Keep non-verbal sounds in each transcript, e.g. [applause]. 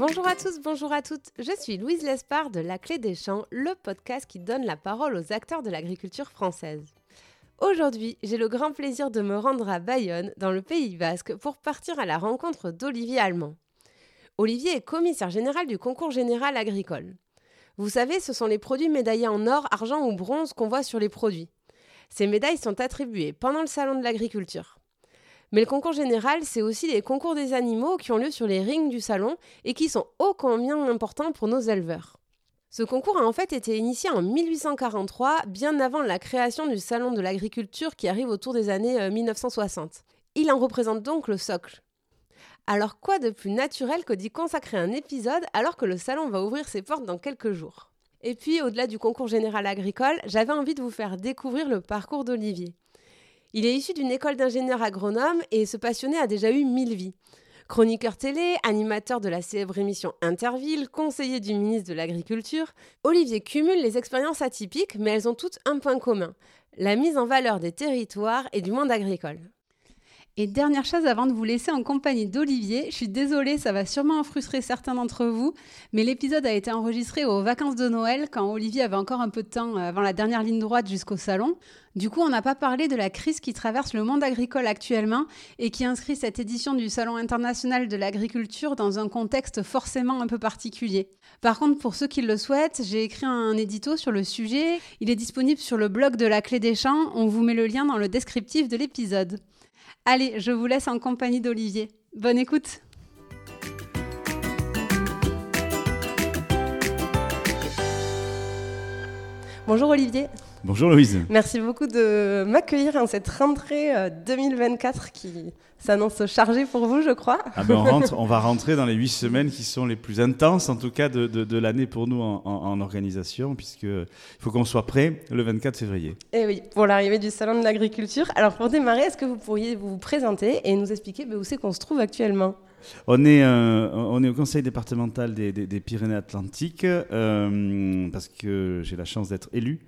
Bonjour à tous, bonjour à toutes. Je suis Louise Lespard de La Clé des Champs, le podcast qui donne la parole aux acteurs de l'agriculture française. Aujourd'hui, j'ai le grand plaisir de me rendre à Bayonne, dans le Pays basque, pour partir à la rencontre d'Olivier Allemand. Olivier est commissaire général du concours général agricole. Vous savez, ce sont les produits médaillés en or, argent ou bronze qu'on voit sur les produits. Ces médailles sont attribuées pendant le salon de l'agriculture. Mais le concours général, c'est aussi les concours des animaux qui ont lieu sur les rings du salon et qui sont ô combien importants pour nos éleveurs. Ce concours a en fait été initié en 1843, bien avant la création du salon de l'agriculture qui arrive autour des années 1960. Euh, Il en représente donc le socle. Alors quoi de plus naturel que d'y consacrer un épisode alors que le salon va ouvrir ses portes dans quelques jours? Et puis au-delà du concours général agricole, j'avais envie de vous faire découvrir le parcours d'Olivier. Il est issu d'une école d'ingénieur agronome et ce passionné a déjà eu mille vies. Chroniqueur télé, animateur de la célèbre émission Interville, conseiller du ministre de l'Agriculture, Olivier cumule les expériences atypiques, mais elles ont toutes un point commun la mise en valeur des territoires et du monde agricole. Et dernière chose avant de vous laisser en compagnie d'Olivier, je suis désolée, ça va sûrement frustrer certains d'entre vous, mais l'épisode a été enregistré aux vacances de Noël quand Olivier avait encore un peu de temps euh, avant la dernière ligne droite jusqu'au salon. Du coup, on n'a pas parlé de la crise qui traverse le monde agricole actuellement et qui inscrit cette édition du Salon international de l'agriculture dans un contexte forcément un peu particulier. Par contre, pour ceux qui le souhaitent, j'ai écrit un édito sur le sujet. Il est disponible sur le blog de la Clé des Champs. On vous met le lien dans le descriptif de l'épisode. Allez, je vous laisse en compagnie d'Olivier. Bonne écoute Bonjour Olivier. Bonjour Louise. Merci beaucoup de m'accueillir en cette rentrée 2024 euh, qui s'annonce chargée pour vous, je crois. Ah ben [laughs] on, va rentrer dans les huit semaines qui sont les plus intenses, en tout cas de, l'année pour nous en, organisation, puisqu'il faut qu'on soit prêt le 24 février. Et eh oui, pour l'arrivée du Salon de l'Agriculture. Alors pour démarrer, est-ce que vous pourriez vous présenter et nous expliquer ben, où c'est qu'on se trouve actuellement? On est, euh, on est au conseil départemental des, Pyrénées-Atlantiques euh, parce que j'ai la chance d'être élu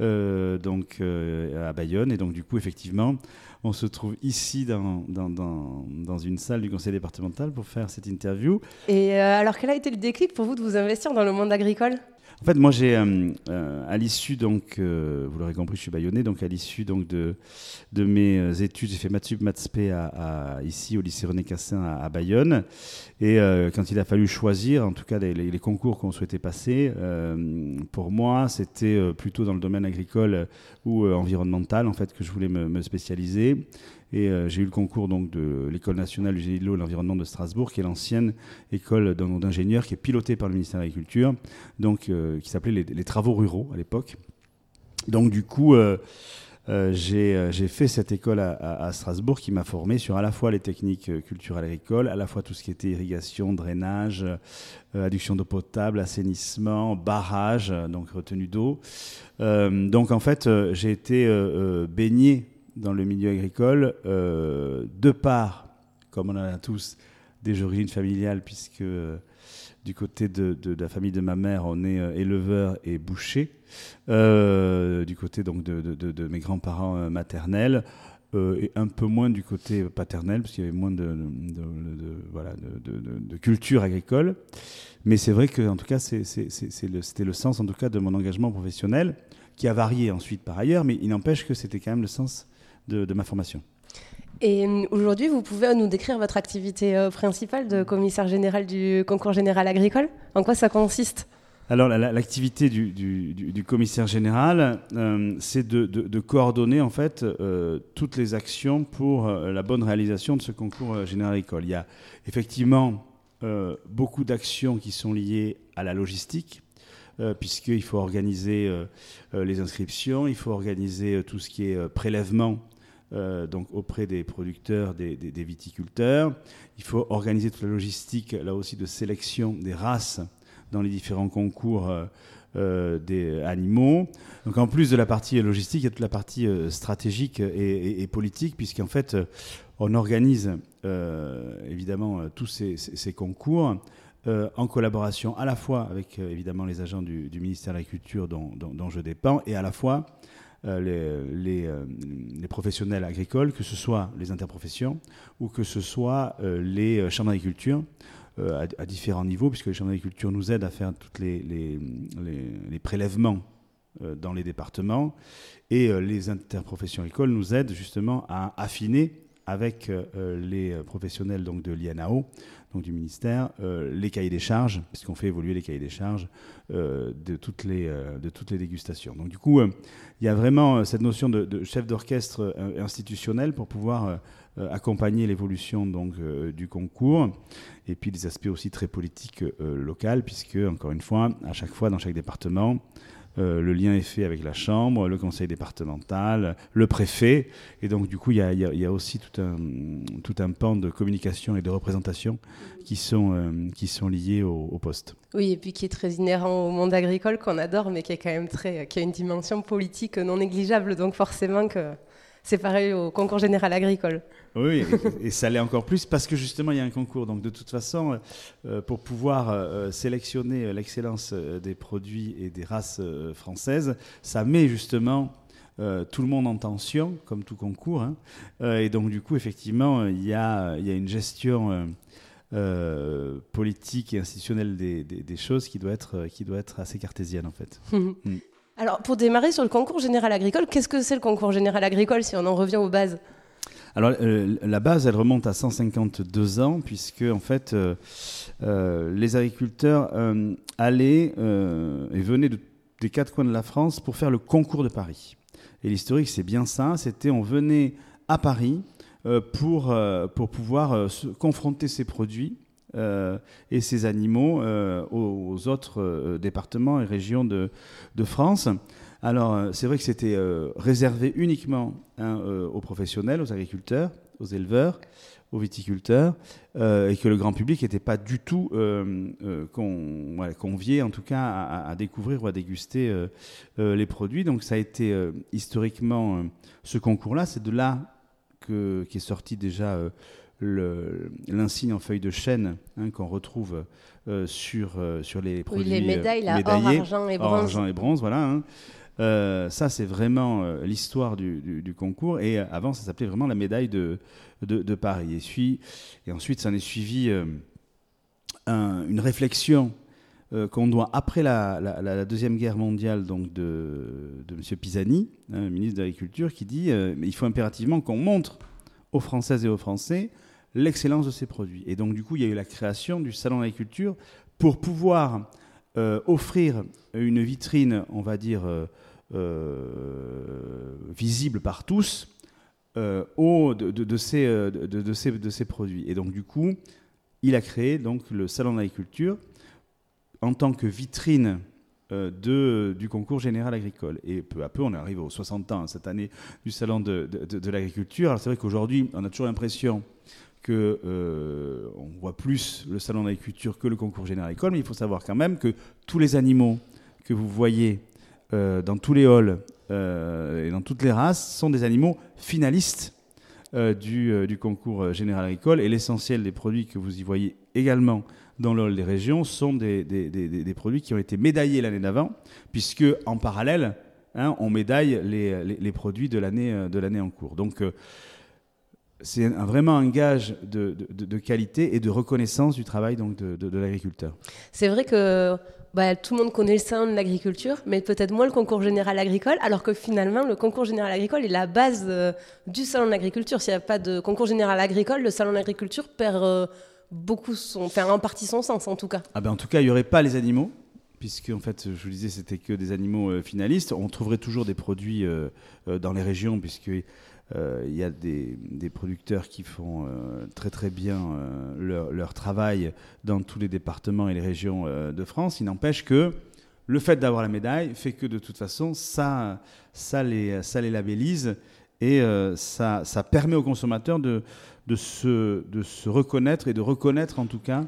euh, donc, à Bayonne. Et donc, du coup, effectivement, on se trouve ici dans, dans, dans, une salle du conseil départemental pour faire cette interview. Et alors, quel a été le déclic pour vous de vous investir dans le monde agricole? En fait, moi, j'ai euh, euh, à l'issue donc, euh, vous l'aurez compris, je suis bayonnais, donc à l'issue donc de de mes études, j'ai fait maths maths à, à, ici au lycée René Cassin à, Bayonne. Et quand il a fallu choisir, en tout cas les, concours qu'on souhaitait passer, pour moi, c'était plutôt dans le domaine agricole ou environnemental en fait que je voulais me spécialiser. Et euh, j'ai eu le concours donc de l'école nationale du génie de l'eau et de l'environnement de Strasbourg, qui est l'ancienne école d'ingénieurs qui est pilotée par le ministère de l'Agriculture, euh, qui s'appelait les, travaux ruraux à l'époque. Donc du coup, euh, j'ai fait cette école à, Strasbourg qui m'a formé sur à la fois les techniques culturelles agricoles, à la fois tout ce qui était irrigation, drainage, adduction d'eau potable, assainissement, barrage, donc retenue d'eau. donc en fait, j'ai été baigné dans le milieu agricole, euh, de part, comme on en a tous, des origines familiales, puisque euh, du côté de, la famille de ma mère, on est euh, éleveur et boucher, du côté donc de, mes grands-parents maternels, et un peu moins du côté paternel, parce qu'il y avait moins de, voilà, de, culture agricole. Mais c'est vrai que, en tout cas, c'était le sens, en tout cas, de mon engagement professionnel, qui a varié ensuite par ailleurs, mais il n'empêche que c'était quand même le sens de, ma formation. Et euh, aujourd'hui, vous pouvez nous décrire votre activité euh, principale de commissaire général du concours général agricole? En quoi ça consiste? Alors l'activité du, commissaire général, euh, c'est de, coordonner en fait toutes les actions pour la bonne réalisation de ce concours général agricole. Il y a effectivement beaucoup d'actions qui sont liées à la logistique, puisqu'il faut organiser les inscriptions, il faut organiser tout ce qui est prélèvement euh, donc auprès des producteurs, des, viticulteurs. Il faut organiser toute la logistique, là aussi, de sélection des races dans les différents concours euh, euh, des animaux. Donc en plus de la partie logistique, il y a toute la partie stratégique et, politique, puisqu'en fait, on organise évidemment tous ces, concours. en collaboration à la fois avec évidemment les agents du, ministère de l'Agriculture dont, dont, je dépends et à la fois euh, les, euh, les, professionnels agricoles, que ce soit les interprofessions ou que ce soit euh, les chambres d'agriculture à, différents niveaux, puisque les chambres d'agriculture nous aident à faire tous les, les, prélèvements dans les départements. Et les interprofessions agricoles nous aident justement à affiner avec les professionnels donc, de l'INAO donc du ministère, euh, les cahiers des charges, puisqu'on fait évoluer les cahiers des charges euh, de, toutes les, euh, de toutes les dégustations. Donc du coup, il y a vraiment cette notion de, chef d'orchestre institutionnel pour pouvoir accompagner l'évolution donc du concours et puis des aspects aussi très politiques locaux, puisque encore une fois, à chaque fois dans chaque département, euh, le lien est fait avec la Chambre, le conseil départemental, le préfet. Et donc, du coup, il y a, aussi tout un, tout un pan de communication et de représentation qui sont, euh, qui sont liés au, poste. Oui, et puis qui est très inhérent au monde agricole qu'on adore, mais qui est quand même très, qui a une dimension politique non négligeable. Donc, forcément que c'est pareil au concours général agricole. Oui, et, ça l'est encore plus parce que justement il y a un concours. Donc de toute façon, euh, pour pouvoir euh, sélectionner l'excellence euh, des produits et des races françaises, ça met justement tout le monde en tension, comme tout concours. Hein. et donc du coup, effectivement, il y a, y a, une gestion politique et institutionnelle des, des, choses qui doit, être, qui doit être assez cartésienne en fait. [laughs] Mm. Alors, pour démarrer sur le concours général agricole, qu'est-ce que c'est le concours général agricole si on en revient aux bases? Alors euh, la base, elle remonte à 152 ans, puisque en fait, euh, euh, les agriculteurs allaient et venaient des quatre coins de la France pour faire le concours de Paris. Et l'historique, c'est bien ça. C'était on venait à Paris pour, pour pouvoir se confronter ces produits euh, et ces animaux euh, aux, autres euh, départements et régions de, France. Alors, c'est vrai que c'était réservé uniquement hein, aux professionnels, aux agriculteurs, aux éleveurs, aux viticulteurs, et que le grand public n'était pas du tout convié, en tout cas, à, à, découvrir ou à déguster les produits. Donc, ça a été historiquement ce concours-là. C'est de là que, qu'est sorti déjà l'insigne en feuille de chêne hein, qu'on retrouve euh, sur, euh, sur les produits oui, les médailles, là, or, argent et bronze. argent et bronze, voilà. Hein. Euh, ça, c'est vraiment l'histoire du, du, concours. Et avant, ça s'appelait vraiment la médaille de, de, Paris. Et, ensuite, ça en est suivi une réflexion qu'on doit, après la, la, Deuxième Guerre mondiale, donc de, de M. Pisani, hein, ministre de l'Agriculture, qui dit il faut impérativement qu'on montre aux Françaises et aux Français l'excellence de ces produits. Et donc, du coup, il y a eu la création du Salon d'agriculture pour pouvoir euh, offrir une vitrine, on va dire, euh, euh, visible par tous au, de, de, ces, de, de produits. Et donc, du coup, il a créé donc, le Salon d'agriculture en tant que vitrine de, du concours général agricole. Et peu à peu, on arrive aux 60 ans cette année du Salon de, de l'agriculture. Alors c'est vrai qu'aujourd'hui, on a toujours l'impression que euh, on voit plus le salon d'agriculture que le concours général école, mais il faut savoir quand même que tous les animaux que vous voyez euh, dans tous les halls euh, et dans toutes les races sont des animaux finalistes du, concours général agricole et l'essentiel des produits que vous y voyez également dans le hall des régions sont des, produits qui ont été médaillés l'année d'avant, puisque en parallèle, hein, on médaille les, les, les produits de l'année en cours. Donc c'est vraiment un gage de, de, qualité et de reconnaissance du travail donc de, l'agriculteur. C'est vrai que bah, tout le monde connaît le salon de l'agriculture, mais peut-être moins le concours général agricole, alors que finalement, le concours général agricole est la base euh, du salon de l'agriculture. S'il n'y a pas de concours général agricole, le salon de l'agriculture perd euh, beaucoup son, enfin, en partie son sens en tout cas. Ah ben, en tout cas, il n'y aurait pas les animaux puisque en fait, je vous disais, c'était que des animaux euh, finalistes. On trouverait toujours des produits dans les régions, puisque il y a des, producteurs qui font euh, très très bien euh, leur, travail dans tous les départements et les régions de France. Il n'empêche que le fait d'avoir la médaille fait que de toute façon, ça, ça, les, ça les labellise et ça, ça, permet aux consommateurs de, de, se, de se reconnaître et de reconnaître en tout cas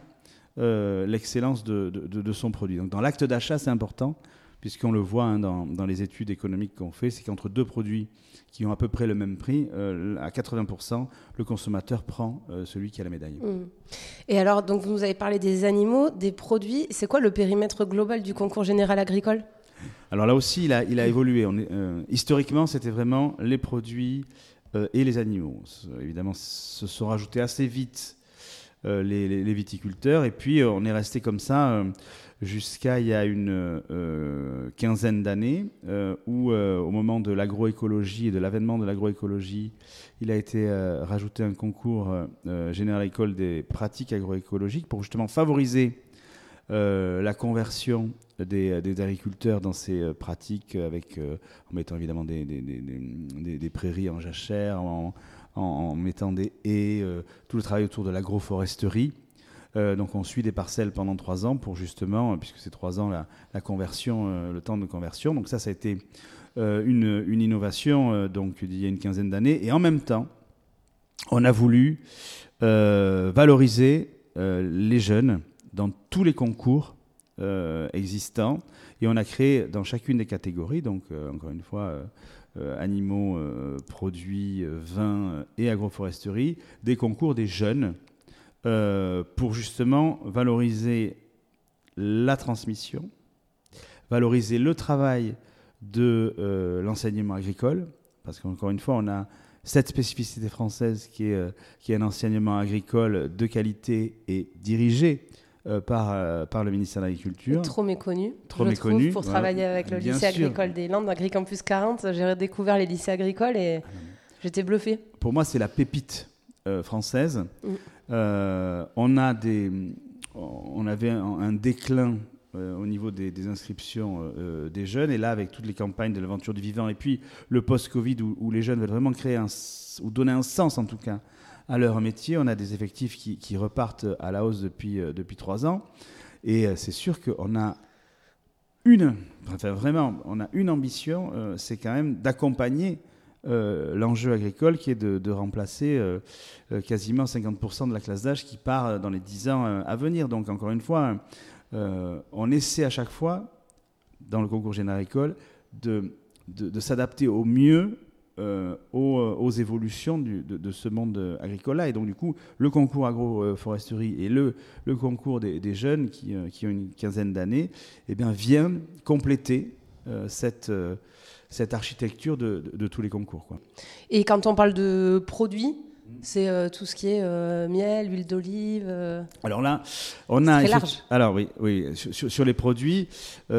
l'excellence de, de, son produit. Donc dans l'acte d'achat, c'est important, puisqu'on le voit hein, dans, dans, les études économiques qu'on fait, c'est qu'entre deux produits qui ont à peu près le même prix, euh, à 80%, le consommateur prend euh, celui qui a la médaille. Mmh. Et alors, donc vous nous avez parlé des animaux, des produits. C'est quoi le périmètre global du concours général agricole? Alors là aussi, il a, il a évolué. On est, euh, historiquement, c'était vraiment les produits et les animaux. Évidemment, se sont rajoutés assez vite les, viticulteurs. Et puis on est resté comme ça jusqu'à il y a une quinzaine d'années, où au moment de l'agroécologie et de l'avènement de l'agroécologie, il a été rajouté un concours général école des pratiques agroécologiques pour justement favoriser la conversion des, agriculteurs dans ces pratiques, avec, en mettant évidemment des, prairies en jachère, en, mettant des haies, euh, tout le travail autour de l'agroforesterie. Euh, donc on suit des parcelles pendant trois ans pour justement, euh, puisque c'est trois ans la, conversion, le temps de conversion. Donc ça, ça a été une, innovation donc il y a une quinzaine d'années. Et en même temps, on a voulu valoriser les jeunes dans tous les concours existants. Et on a créé dans chacune des catégories, donc encore une fois, euh, animaux, euh, produits, euh, vins et agroforesterie, des concours des jeunes pour justement valoriser la transmission, valoriser le travail de l'enseignement agricole, parce qu'encore une fois, on a cette spécificité française qui est, qui est un enseignement agricole de qualité et dirigé euh, par, euh, par le ministère de l'Agriculture. Trop méconnu. Trop je méconnu. Trouve, pour travailler avec le lycée agricole des Landes, Agricampus 40, j'ai redécouvert les lycées agricoles et ah j'étais bluffé. Pour moi, c'est la pépite euh, française. Mm. On, a des, on avait un, déclin au niveau des, inscriptions des jeunes. Et là, avec toutes les campagnes de l'aventure du vivant et puis le post-Covid où, les jeunes veulent vraiment créer un, ou donner un sens en tout cas à leur métier. On a des effectifs qui, repartent à la hausse depuis, euh, depuis trois ans. Et euh, c'est sûr qu'on a une, vraiment, on a une ambition, euh, c'est quand même d'accompagner l'enjeu agricole qui est de, remplacer quasiment 50% de la classe d'âge qui part dans les 10 ans à venir. Donc encore une fois, on essaie à chaque fois, dans le concours général agricole, de, de s'adapter au mieux euh, euh, aux, évolutions de, ce monde agricole-là. Et donc, du coup, le concours agroforesterie et le, le concours des, jeunes qui, euh, qui, ont une quinzaine d'années eh bien, viennent compléter cette, cette architecture de, de, tous les concours. Quoi. Et quand on parle de produits, c'est euh, tout ce qui est euh, miel, huile d'olive. Euh. Alors là, on a. Très large. Alors oui, oui. Sur, les produits,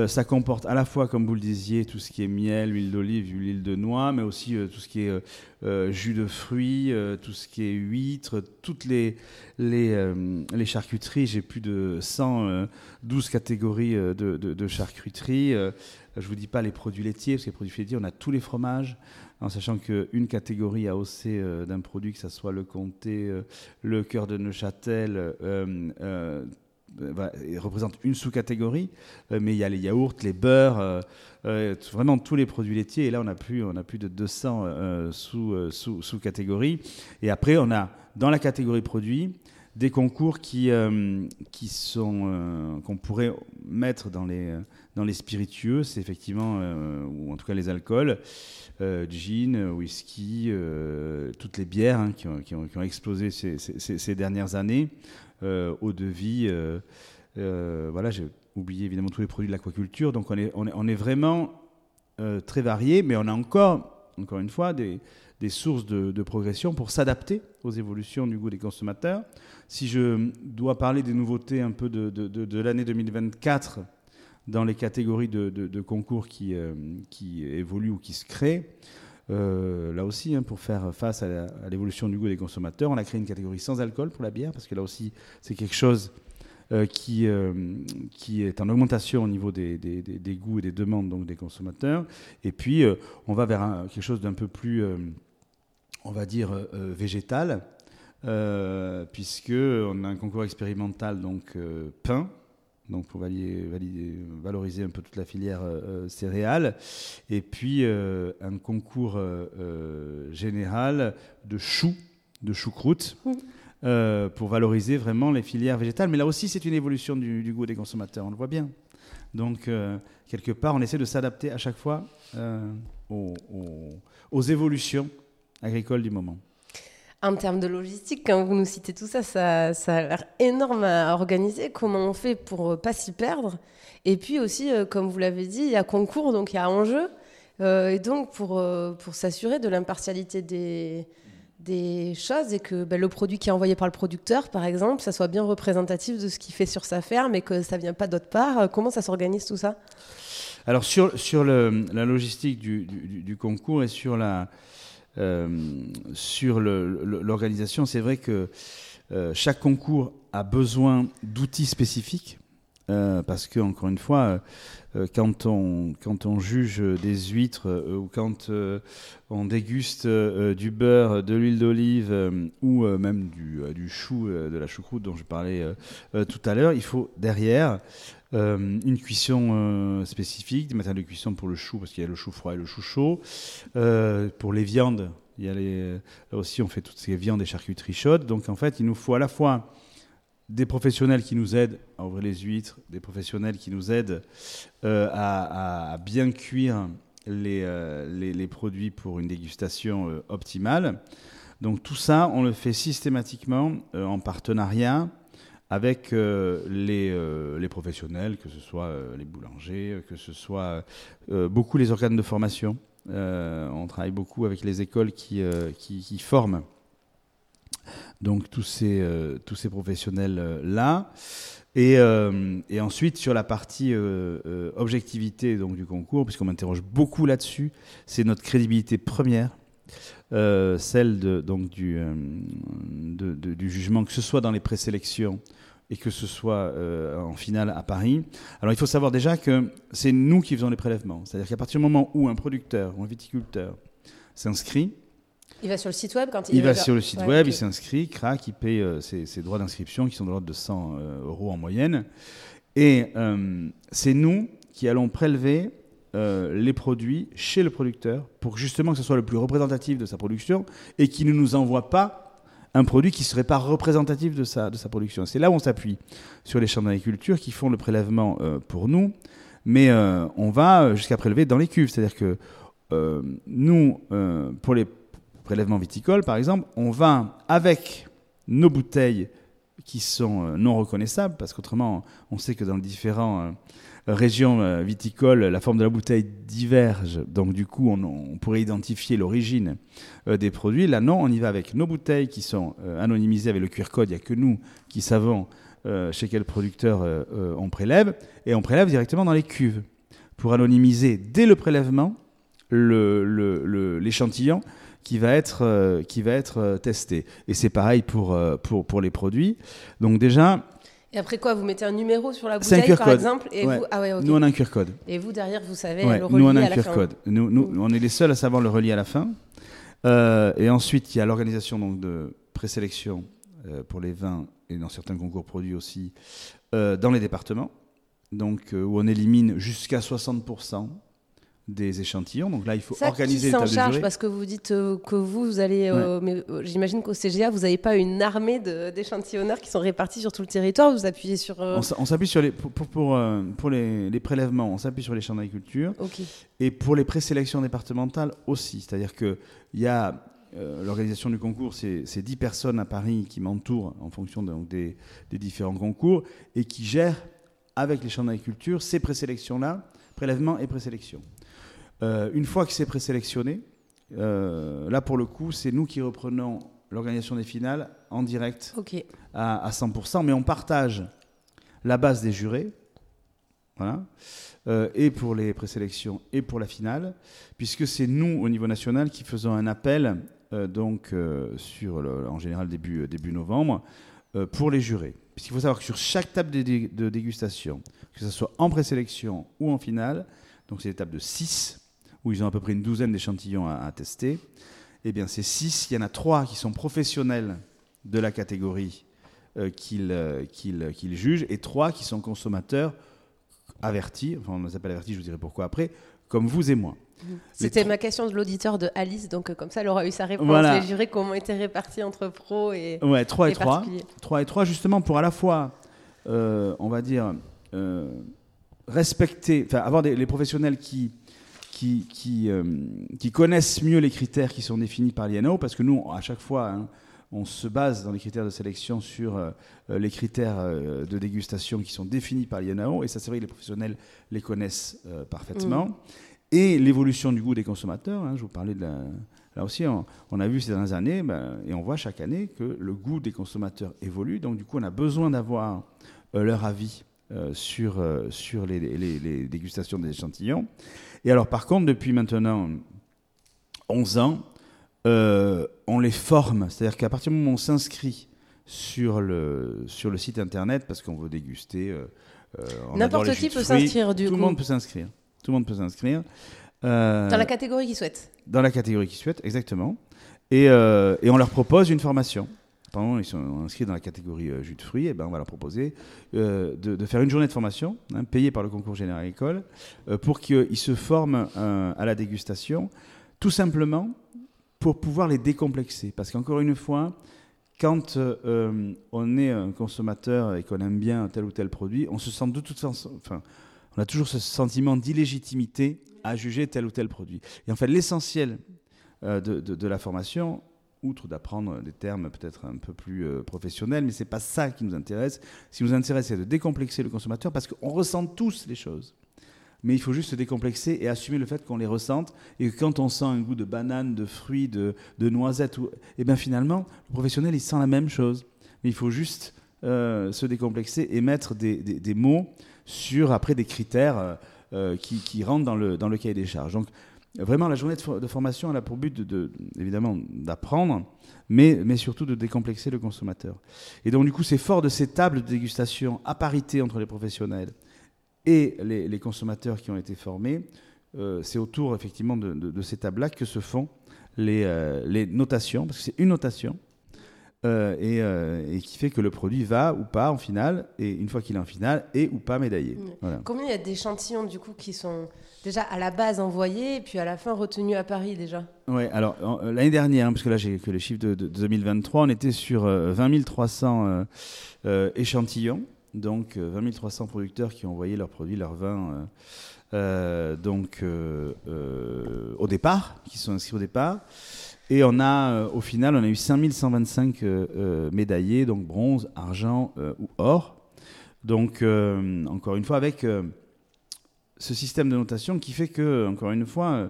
ça comporte à la fois, comme vous le disiez, tout ce qui est miel, huile d'olive, huile de noix, mais aussi tout ce qui est jus de fruits, tout ce qui est huîtres, toutes les les, les charcuteries. J'ai plus de 112 catégories de, de, de charcuterie. Je vous dis pas les produits laitiers, parce que les produits laitiers, on a tous les fromages en sachant qu'une catégorie a haussé euh, d'un produit, que ce soit le comté, euh, le cœur de Neuchâtel, euh, représente une sous-catégorie, mais il y a les yaourts, les beurres, vraiment tous les produits laitiers. Et là, on a plus, de 200 sous, sous, sous, catégories. Et après, on a dans la catégorie produits des concours qui sont qu'on pourrait mettre dans les dans les spiritueux, c'est effectivement ou en tout cas les alcools. Euh, gin, whisky, euh, toutes les bières hein, qui, ont, explosé ces, dernières années, euh, eau de vie. voilà, j'ai oublié évidemment tous les produits de l'aquaculture. Donc on est, on est, vraiment très varié, mais on a encore, encore une fois, des, sources de, progression pour s'adapter aux évolutions du goût des consommateurs. Si je dois parler des nouveautés un peu de, de l'année 2024, dans les catégories de, concours qui, euh, qui, évoluent ou qui se créent. Euh, là aussi, hein, pour faire face à l'évolution du goût des consommateurs, on a créé une catégorie sans alcool pour la bière, parce que là aussi, c'est quelque chose euh, qui, est en augmentation au niveau des, goûts et des demandes donc, des consommateurs. Et puis, on va vers quelque chose d'un peu plus, on va dire, végétal, puisqu'on a un concours expérimental donc pain donc pour valider, valoriser un peu toute la filière euh, euh, céréales, et puis euh, un concours général de choux, de choucroute, mmh. pour valoriser vraiment les filières végétales. Mais là aussi, c'est une évolution du, goût des consommateurs, on le voit bien. Donc, quelque part, on essaie de s'adapter à chaque fois aux évolutions agricoles du moment. En termes de logistique, quand vous nous citez tout ça, ça, a l'air énorme à organiser. Comment on fait pour ne euh, pas s'y perdre Et puis aussi, euh, comme vous l'avez dit, il y a concours, donc il y a enjeu. Euh, et donc, pour, pour s'assurer de l'impartialité des, des choses et que ben, le produit qui est envoyé par le producteur, par exemple, ça soit bien représentatif de ce qu'il fait sur sa ferme et que ça vient pas d'autre part. Comment ça s'organise tout ça? Alors sur, sur la logistique du, du, concours et sur la sur l'organisation, c'est vrai que euh, chaque concours a besoin d'outils spécifiques euh, parce que encore une fois, euh, quand on quand on juge des huîtres ou quand on déguste du beurre, de l'huile d'olive ou même du, chou, de la choucroute dont je parlais tout à l'heure, il faut derrière une cuisson spécifique, des matériaux de cuisson pour le chou, parce qu'il y a le chou froid et le chou chaud. pour les viandes, il y a là aussi, on fait toutes ces viandes et charcuteries chaudes. Donc en fait, il nous faut à la fois des professionnels qui nous aident à ouvrir les huîtres, des professionnels qui nous aident euh, à, bien cuire euh, les, produits pour une dégustation euh, optimale. Donc tout ça, on le fait systématiquement en partenariat avec les, les, professionnels, que ce soit les boulangers, que ce soit beaucoup les organes de formation. on travaille beaucoup avec les écoles qui, forment donc tous ces, euh, professionnels-là. Euh, et, ensuite, sur la partie euh, objectivité donc, du concours, puisqu'on m'interroge beaucoup là-dessus, c'est notre crédibilité première, celle de, donc, du, du jugement, que ce soit dans les présélections et que ce soit en finale à Paris. Alors il faut savoir déjà que c'est nous qui faisons les prélèvements. C'est-à-dire qu'à partir du moment où un producteur ou un viticulteur s'inscrit, il va sur le site web quand il Il va sur le site web, il s'inscrit, craque, il paye euh, ses, droits d'inscription qui sont de l'ordre de 100 euh, euros en moyenne. Et euh, c'est nous qui allons prélever les produits chez le producteur pour justement que ce soit le plus représentatif de sa production et qu'il ne nous envoie pas un produit qui ne serait pas représentatif de sa, de sa production. C'est là où on s'appuie sur les champs d'agriculture qui font le prélèvement pour nous, mais on va jusqu'à prélever dans les cuves. C'est-à-dire que nous, pour les prélèvement viticole, par exemple, on va avec nos bouteilles qui sont euh, non reconnaissables, parce qu'autrement, on sait que dans les différentes euh, régions euh, viticoles, la forme de la bouteille diverge, donc du coup, on, pourrait identifier l'origine des produits. Là, non, on y va avec nos bouteilles qui sont anonymisées avec le QR code, il n'y a que nous qui savons chez quel producteur on prélève, et on prélève directement dans les cuves, pour anonymiser dès le prélèvement l'échantillon qui va être, euh, qui va être euh, testé. Et c'est pareil pour, euh, pour, pour les produits. Donc déjà... Et après quoi Vous mettez un numéro sur la bouteille, par exemple et vous... ah ouais, Nous, on a un QR code. Et vous, derrière, vous savez le relier Nous, on a un QR code. Nous, nous, on est les seuls à savoir le relier à la fin. et ensuite, il y a l'organisation donc, de présélection pour les vins et dans certains concours produits aussi dans les départements. Donc, où on élimine jusqu'à 60% des échantillons. Donc là, il faut organiser qui s'en charge parce que vous dites euh, que vous, vous allez. Euh, mais euh, j'imagine qu'au CGA, vous n'avez pas une armée d'échantillonneurs qui sont répartis sur tout le territoire. Vous appuyez sur. On s'appuie sur les pour, pour, pour, les, les, prélèvements. On s'appuie sur les champs d'agriculture. Et pour les présélections départementales aussi. C'est-à-dire que il y a l'organisation du concours, c'est 10 personnes à Paris qui m'entourent en fonction des, des, différents concours et qui gèrent avec les champs d'agriculture ces présélections-là, prélèvements et présélections. Euh, une fois que c'est présélectionné, euh, là pour le coup, c'est nous qui reprenons l'organisation des finales en direct à, 100%, mais on partage la base des jurés, voilà, euh, et pour les présélections et pour la finale, puisque c'est nous au niveau national qui faisons un appel, donc sur en général début, début novembre, pour les jurés. Puisqu'il faut savoir que sur chaque table de, de dégustation, que ce soit en présélection ou en finale, donc c'est tables de 6, où ils ont à peu près une douzaine d'échantillons à, tester. Eh bien, ces six, il y en a trois qui sont professionnels de la catégorie euh, euh, qu'ils jugent, et trois qui sont consommateurs avertis, enfin on les appelle avertis, je vous dirai pourquoi après, comme vous et moi. C'était ma question de l'auditeur de Alice, donc euh, comme ça, elle aura eu sa réponse. Les jurés, comment étaient répartis entre pros et. Ouais, 3 et, 3. 3 et 3, justement, pour à la fois, on va dire, respecter, enfin, avoir des, les professionnels qui qui, euh, qui, connaissent mieux les critères qui sont définis par l'INO, parce que nous, à chaque fois, hein, on se base dans les critères de sélection sur euh, les critères euh, de dégustation qui sont définis par l'INAO, et ça c'est vrai que les professionnels les connaissent parfaitement. Mmh. et l'évolution du goût des consommateurs. Hein, je vous parlais de la, Là aussi, on, a vu ces dernières années, ben, et on voit chaque année que le goût des consommateurs évolue. Donc, du coup, on a besoin d'avoir euh, leur avis euh, sur, euh, sur les, les, dégustations des échantillons. Et alors, par contre, depuis maintenant 11 ans, on les forme. C'est-à-dire qu'à partir du moment où on s'inscrit sur le, sur le site internet, parce qu'on veut déguster. N'importe qui peut s'inscrire, du coup. Tout le monde peut s'inscrire. Tout le monde peut s'inscrire. dans la catégorie qu'il souhaite dans la catégorie qu'ils souhaitent, exactement. Et, euh, et, on leur propose une formation. Ils sont inscrits dans la catégorie euh, jus de fruits, et ben on va leur proposer euh, de, faire une journée de formation, hein, payée par le concours général école, pour qu'ils se forment à la dégustation, tout simplement pour pouvoir les décomplexer. Parce qu'encore une fois, quand on est un consommateur et qu'on aime bien tel ou tel produit, on se sent de toute façon, enfin, on a toujours ce sentiment d'illégitimité à juger tel ou tel produit. Et en fait, l'essentiel euh, de, la formation, outre d'apprendre des termes peut-être un peu plus euh, professionnels, mais ce n'est pas ça qui nous intéresse. Ce qui nous intéresse, c'est de décomplexer le consommateur parce qu'on ressent tous les choses. Mais il faut juste se décomplexer et assumer le fait qu'on les ressente et que quand on sent un goût de banane, de fruits, de, de noisettes, et eh bien finalement, le professionnel, il sent la même chose. Mais il faut juste euh, se décomplexer et mettre des, des, mots sur, après, des critères euh, qui, rentrent dans le, dans le cahier des charges. Donc, vraiment, la journée de, formation, elle a pour but, de, évidemment, d'apprendre, mais, mais surtout de décomplexer le consommateur. Et donc, du coup, c'est fort de ces tables de dégustation à parité entre les professionnels et les, consommateurs qui ont été formés. Euh, c'est autour, effectivement, de, ces tables-là que se font les, euh, les notations, parce que c'est une notation euh, euh, et, qui fait que le produit va ou pas en finale, et une fois qu'il est en finale, et ou pas médaillé. Combien il y a d'échantillons du coup qui sont déjà à la base envoyés et puis à la fin retenus à Paris déjà Oui, alors euh, l'année dernière, hein, parce là j'ai que les chiffres de, 2023, on était sur 20 300 échantillons, donc 20 300 producteurs qui ont envoyé leurs produits, leurs vins. donc au départ, qui sont inscrits au départ. Et on a, euh, au final, on a eu 5125 euh, euh, médaillés, donc bronze, argent ou or. Donc, encore une fois, avec ce système de notation qui fait que, encore une fois,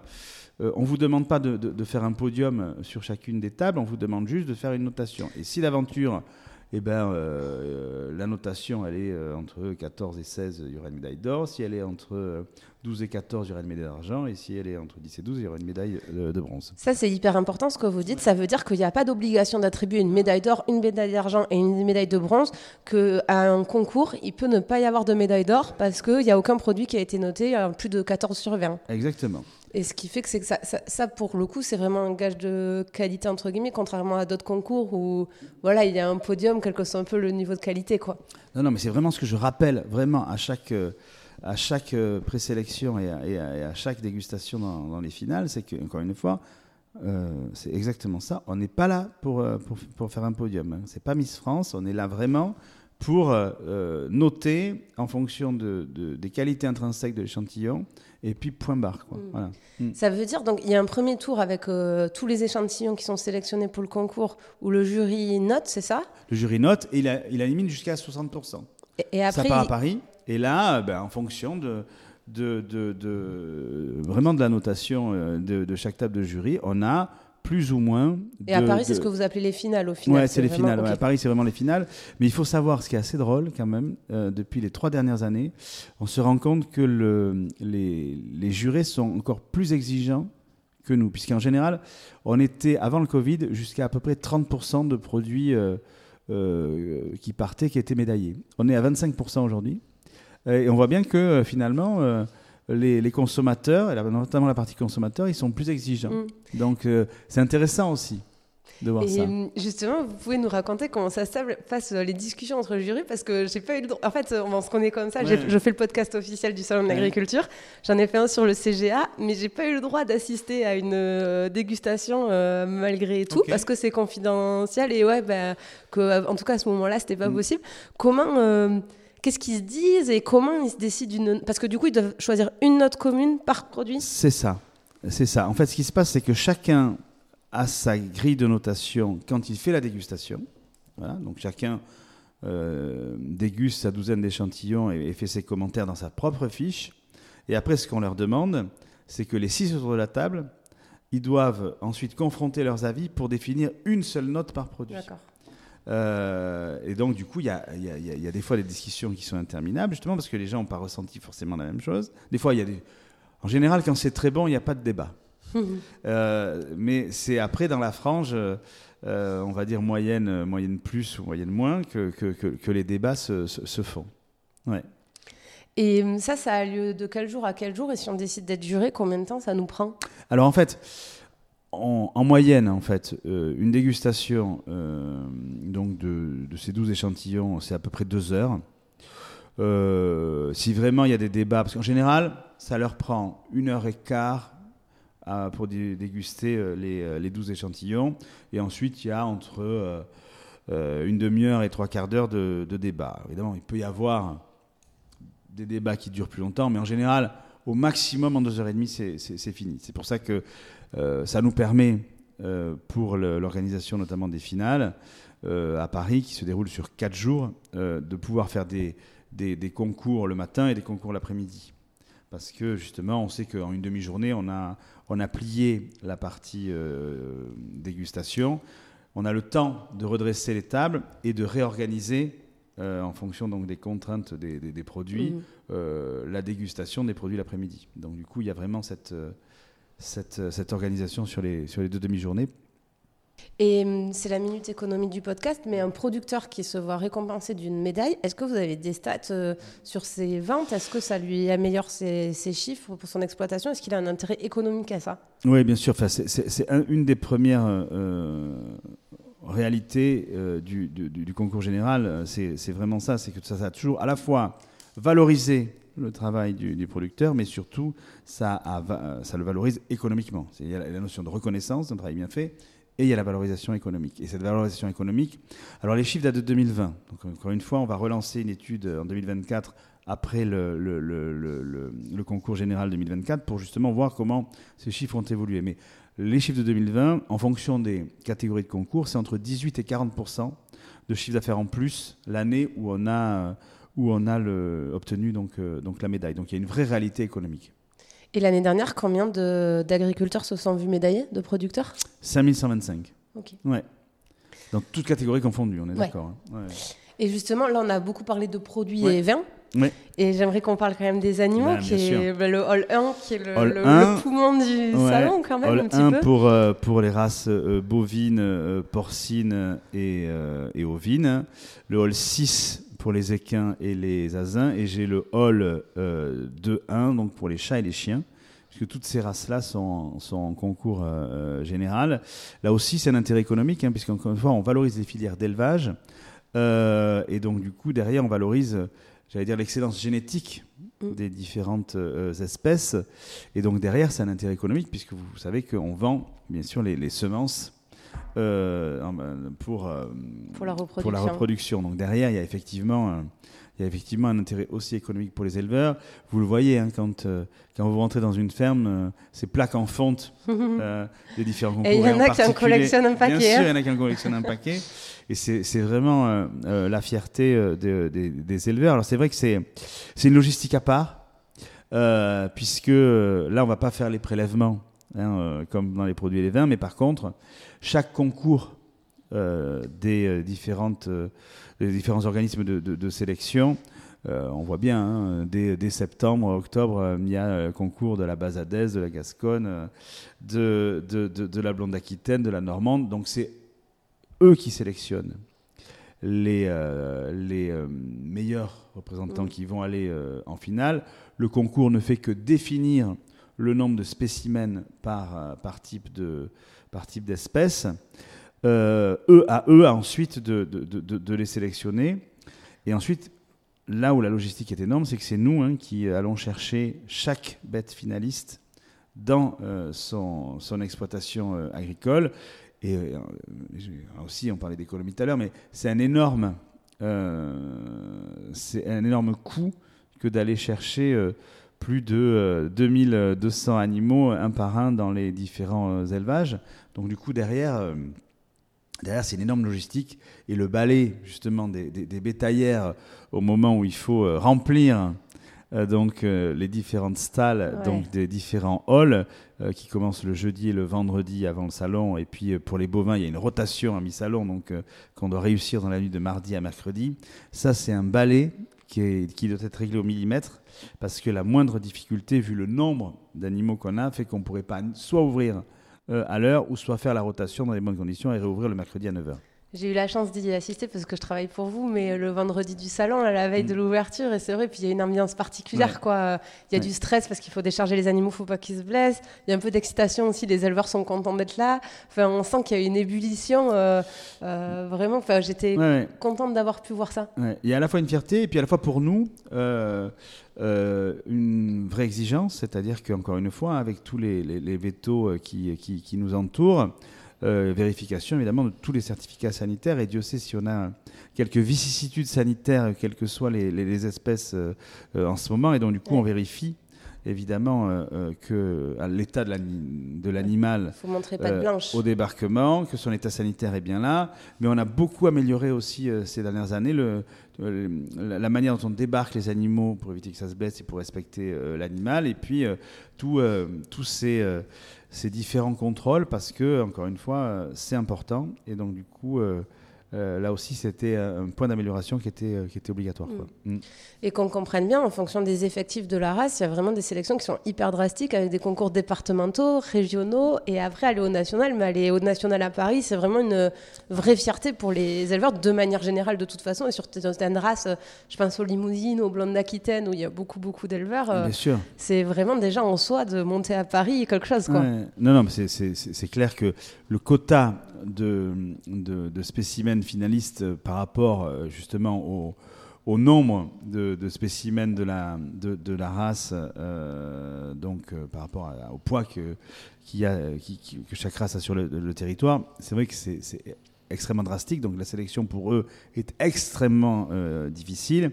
on ne vous demande pas de, de, faire un podium sur chacune des tables, on vous demande juste de faire une notation. Et si l'aventure eh ben, euh, la notation, elle est euh, entre 14 et 16, il y aura une médaille d'or. Si elle est entre 12 euh, et 14, il y aura une médaille d'argent. Et si elle est entre 10 et 12, il y aura une médaille de, bronze. Ça, c'est hyper important ce que vous dites. Ça veut dire qu'il n'y a pas d'obligation d'attribuer une médaille d'or, une médaille d'argent et une médaille de bronze. Qu'à un concours, il peut ne pas y avoir de médaille d'or parce qu'il n'y a aucun produit qui a été noté à plus de 14 sur 20. Exactement. Et ce qui fait que, que ça, pour le coup, c'est vraiment un gage de qualité, entre guillemets, contrairement à d'autres concours où voilà, il y a un podium, quel que soit un peu le niveau de qualité. Quoi. Non, non, mais c'est vraiment ce que je rappelle vraiment à chaque, euh, à chaque euh, présélection et à, chaque dégustation dans, les finales, c'est qu'encore une fois, euh, c'est exactement ça. On n'est pas là pour, pour, pour, faire un podium. Hein. C'est pas Miss France. On est là vraiment pour noter en fonction de, de, des qualités intrinsèques de l'échantillon et puis point barre. Quoi. Mm. Voilà. Mm. Ça veut dire, donc, il y a un premier tour avec euh, tous les échantillons qui sont sélectionnés pour le concours où le jury note, c'est ça? Le jury note et il, a, il élimine jusqu'à 60%. Et, après, ça part à Paris. Et là, ben, en fonction de, de, de, de, vraiment de la notation euh, de, chaque table de jury, on a plus ou moins. Et à Paris, c'est ce que vous appelez les finales au final Ouais, c'est les finales. à Paris, c'est vraiment les finales. Mais il faut savoir, ce qui est assez drôle quand même, euh, depuis les trois dernières années, on se rend compte que le, les, les jurés sont encore plus exigeants que nous. Puisqu'en général, on était, avant le Covid, jusqu'à à peu près 30% de produits euh, euh, qui partaient, qui étaient médaillés. On est à 25% aujourd'hui. Et on voit bien que finalement les, consommateurs, et notamment la partie consommateur, ils sont plus exigeants. Mm. Donc euh, c'est intéressant aussi de voir ça. Euh, justement, vous pouvez nous raconter comment ça se passe euh, les discussions entre le jury parce que j'ai pas eu le droit. En fait, on se connaît comme ça. Je fais le podcast officiel du salon de l'agriculture. J'en ai fait un sur le CGA, mais j'ai pas eu le droit d'assister à une dégustation malgré tout parce que c'est confidentiel et ouais, bah, que, en tout cas à ce moment-là, c'était pas mm. possible. Comment Qu'est-ce qu'ils se disent et comment ils se décident une... Parce que du coup, ils doivent choisir une note commune par produit C'est ça. C'est ça. En fait, ce qui se passe, c'est que chacun a sa grille de notation quand il fait la dégustation. Voilà. Donc chacun euh, déguste sa douzaine d'échantillons et, fait ses commentaires dans sa propre fiche. Et après, ce qu'on leur demande, c'est que les six autour de la table, ils doivent ensuite confronter leurs avis pour définir une seule note par produit. Euh, et donc, du coup, il y a, y a, des fois des discussions qui sont interminables, justement parce que les gens n'ont pas ressenti forcément la même chose. Des fois, il y a des. En général, quand c'est très bon, il n'y a pas de débat. [laughs] Euh, mais c'est après, dans la frange, euh, on va dire moyenne, moyenne plus ou moyenne moins, que, que, que, les débats se, se, font. Ouais. Et ça, ça a lieu de quel jour à quel jour? Et si on décide d'être juré, combien de temps ça nous prend? Alors en fait, en, moyenne, en fait, euh, une dégustation euh, donc de, ces 12 échantillons, c'est à peu près deux heures. Euh, si vraiment il y a des débats, parce qu'en général, ça leur prend une heure et quart pour déguster les, les, 12 échantillons. Et ensuite, il y a entre une demi-heure et trois quarts d'heure de, de débat. Évidemment, il peut y avoir des débats qui durent plus longtemps, mais en général, au maximum en deux heures et demie, c'est fini. C'est pour ça que ça nous permet, euh, pour l'organisation notamment des finales euh, à Paris, qui se déroulent sur quatre jours, de pouvoir faire des, des, concours le matin et des concours l'après-midi. Parce que justement, on sait qu'en une demi-journée, on a, on a plié la partie dégustation. On a le temps de redresser les tables et de réorganiser en fonction donc des contraintes des, des, produits, mmh. la dégustation des produits l'après-midi. Donc du coup, il y a vraiment cette, cette, cette organisation sur les, sur les deux demi-journées. Et hum, c'est la minute économique du podcast, mais un producteur qui se voit récompensé d'une médaille, est-ce que vous avez des stats euh, sur ses ventes? Est-ce que ça lui améliore ses, ses chiffres pour son exploitation? Est-ce qu'il a un intérêt économique à ça? Oui, bien sûr. Enfin, c'est une des premières euh, réalités euh, du, du, du, concours général. C'est vraiment ça, c'est que ça, ça a toujours à la fois valorisé le travail du, producteur, mais surtout, ça, ça le valorise économiquement. Il y a la notion de reconnaissance d'un travail bien fait, et il y a la valorisation économique. Et cette valorisation économique, alors les chiffres datent de 2020. Donc encore une fois, on va relancer une étude en 2024 après le, concours général 2024 pour justement voir comment ces chiffres ont évolué. Mais les chiffres de 2020, en fonction des catégories de concours, c'est entre 18 et 40% de chiffre d'affaires en plus l'année où on a où on a le, obtenu donc, euh, donc la médaille. Donc il y a une vraie réalité économique. Et l'année dernière, combien d'agriculteurs se sont vus médaillés, de producteurs? 5125. Ok. Ouais. Dans toutes catégories confondues, on est d'accord. Hein. Et justement, là, on a beaucoup parlé de produits et vins. Et j'aimerais qu'on parle quand même des animaux, ben, qui est bah, le Hall 1, qui est le, poumon du salon quand même. Hall un petit 1 Pour, euh, pour les races euh, bovines, porcines et, et, ovines. Le Hall 6 pour les équins et les asins, et j'ai le hall 2-1, euh, donc pour les chats et les chiens, puisque toutes ces races-là sont, sont, en concours euh, euh, général. Là aussi, c'est un intérêt économique, hein, puisqu'encore une fois, on valorise les filières d'élevage, et donc du coup, derrière, on valorise, j'allais dire, l'excellence génétique mm. des différentes espèces, et donc derrière, c'est un intérêt économique, puisque vous savez qu'on vend, bien sûr, les, les semences euh, pour, euh, pour, la pour, la reproduction. Donc derrière, il y a effectivement, euh, il y a effectivement un intérêt aussi économique pour les éleveurs. Vous le voyez, hein, quand, quand vous rentrez dans une ferme, c'est plaques en fonte [laughs] des différents concours. Et il y en a qui en collectionnent un paquet. Bien sûr, il y en a qui en collectionnent un paquet. Et c'est vraiment la fierté des éleveurs. Alors c'est vrai que c'est une logistique à part. puisque là, on va pas faire les prélèvements hein, comme dans les produits et les vins, mais par contre, chaque concours euh, des, euh, différentes, euh, différents organismes de, sélection, on voit bien, hein, dès, septembre, octobre, il y a le concours de la Bazadaise, de la Gasconne, de, de, la Blonde Aquitaine, de la Normande. Donc c'est eux qui sélectionnent les, les meilleurs représentants qui vont aller en finale. Le concours ne fait que définir le nombre de spécimens par, par type de, par type d'espèce. Euh, eux à eux ensuite de, de, de, les sélectionner. Et ensuite, là où la logistique est énorme, c'est que c'est nous hein, qui allons chercher chaque bête finaliste dans euh, son, son, exploitation euh, agricole. Et aussi, on parlait d'économie tout à l'heure, mais c'est un énorme, c'est un énorme coût que d'aller chercher plus de 2200 animaux un par un dans les différents élevages. Donc du coup, derrière, euh, derrière c'est une énorme logistique. Et le balai, justement, des, des, bétaillères au moment où il faut euh, remplir donc les différentes stalles, donc des différents halls qui commencent le jeudi et le vendredi avant le salon. Et puis pour les bovins, il y a une rotation à mi-salon, donc qu'on doit réussir dans la nuit de mardi à mercredi. Ça, c'est un balai qui, qui doit être réglé au millimètre parce que la moindre difficulté, vu le nombre d'animaux qu'on a, fait qu'on ne pourrait pas soit ouvrir à l'heure ou soit faire la rotation dans les bonnes conditions et réouvrir le mercredi à 9h. J'ai eu la chance d'y assister parce que je travaille pour vous, mais le vendredi du salon, la veille de mm. l'ouverture, et c'est vrai, puis il y a une ambiance particulière, quoi. Il y a du stress parce qu'il faut décharger les animaux, il faut pas qu'ils se blessent. Il y a un peu d'excitation aussi, les éleveurs sont contents d'être là. Enfin, on sent qu'il y a une ébullition, euh, euh, vraiment. Enfin, j'étais contente d'avoir pu voir ça. Il y a à la fois une fierté, et puis à la fois pour nous, euh, une vraie exigence, c'est-à-dire qu'encore une fois, avec tous les, les, vétos qui, qui, qui, nous entourent, euh, vérification évidemment de tous les certificats sanitaires. Et Dieu sait si on a quelques vicissitudes sanitaires, quelles que soient les, espèces euh, euh, en ce moment. Et donc, du coup, on vérifie évidemment que à l'état de l'animal au débarquement, que son état sanitaire est bien là. Mais on a beaucoup amélioré aussi ces dernières années le, la manière dont on débarque les animaux pour éviter que ça se blesse et pour respecter l'animal. Et puis tous ces ces différents contrôles parce que, encore une fois, euh, c'est important. Et donc, du coup, euh, euh, là aussi, c'était un point d'amélioration qui était, qui était obligatoire. Mm. Mm. Et qu'on comprenne bien, en fonction des effectifs de la race, il y a vraiment des sélections qui sont hyper drastiques avec des concours départementaux, régionaux, et après aller au national. Mais aller au national à Paris, c'est vraiment une vraie fierté pour les éleveurs de manière générale, de toute façon, et sur certaines races, je pense aux limousines, aux blondes d'Aquitaine, où il y a beaucoup, beaucoup d'éleveurs. Bien sûr. C'est vraiment déjà en soi de monter à Paris quelque chose. Quoi. Non, non, mais c'est clair que le quota de, de, spécimens finalistes par rapport euh, justement au, nombre de, spécimens de la, race, euh, donc euh, par rapport au poids que, chaque race a sur le, territoire, c'est vrai que c'est extrêmement drastique. Donc la sélection pour eux est extrêmement difficile.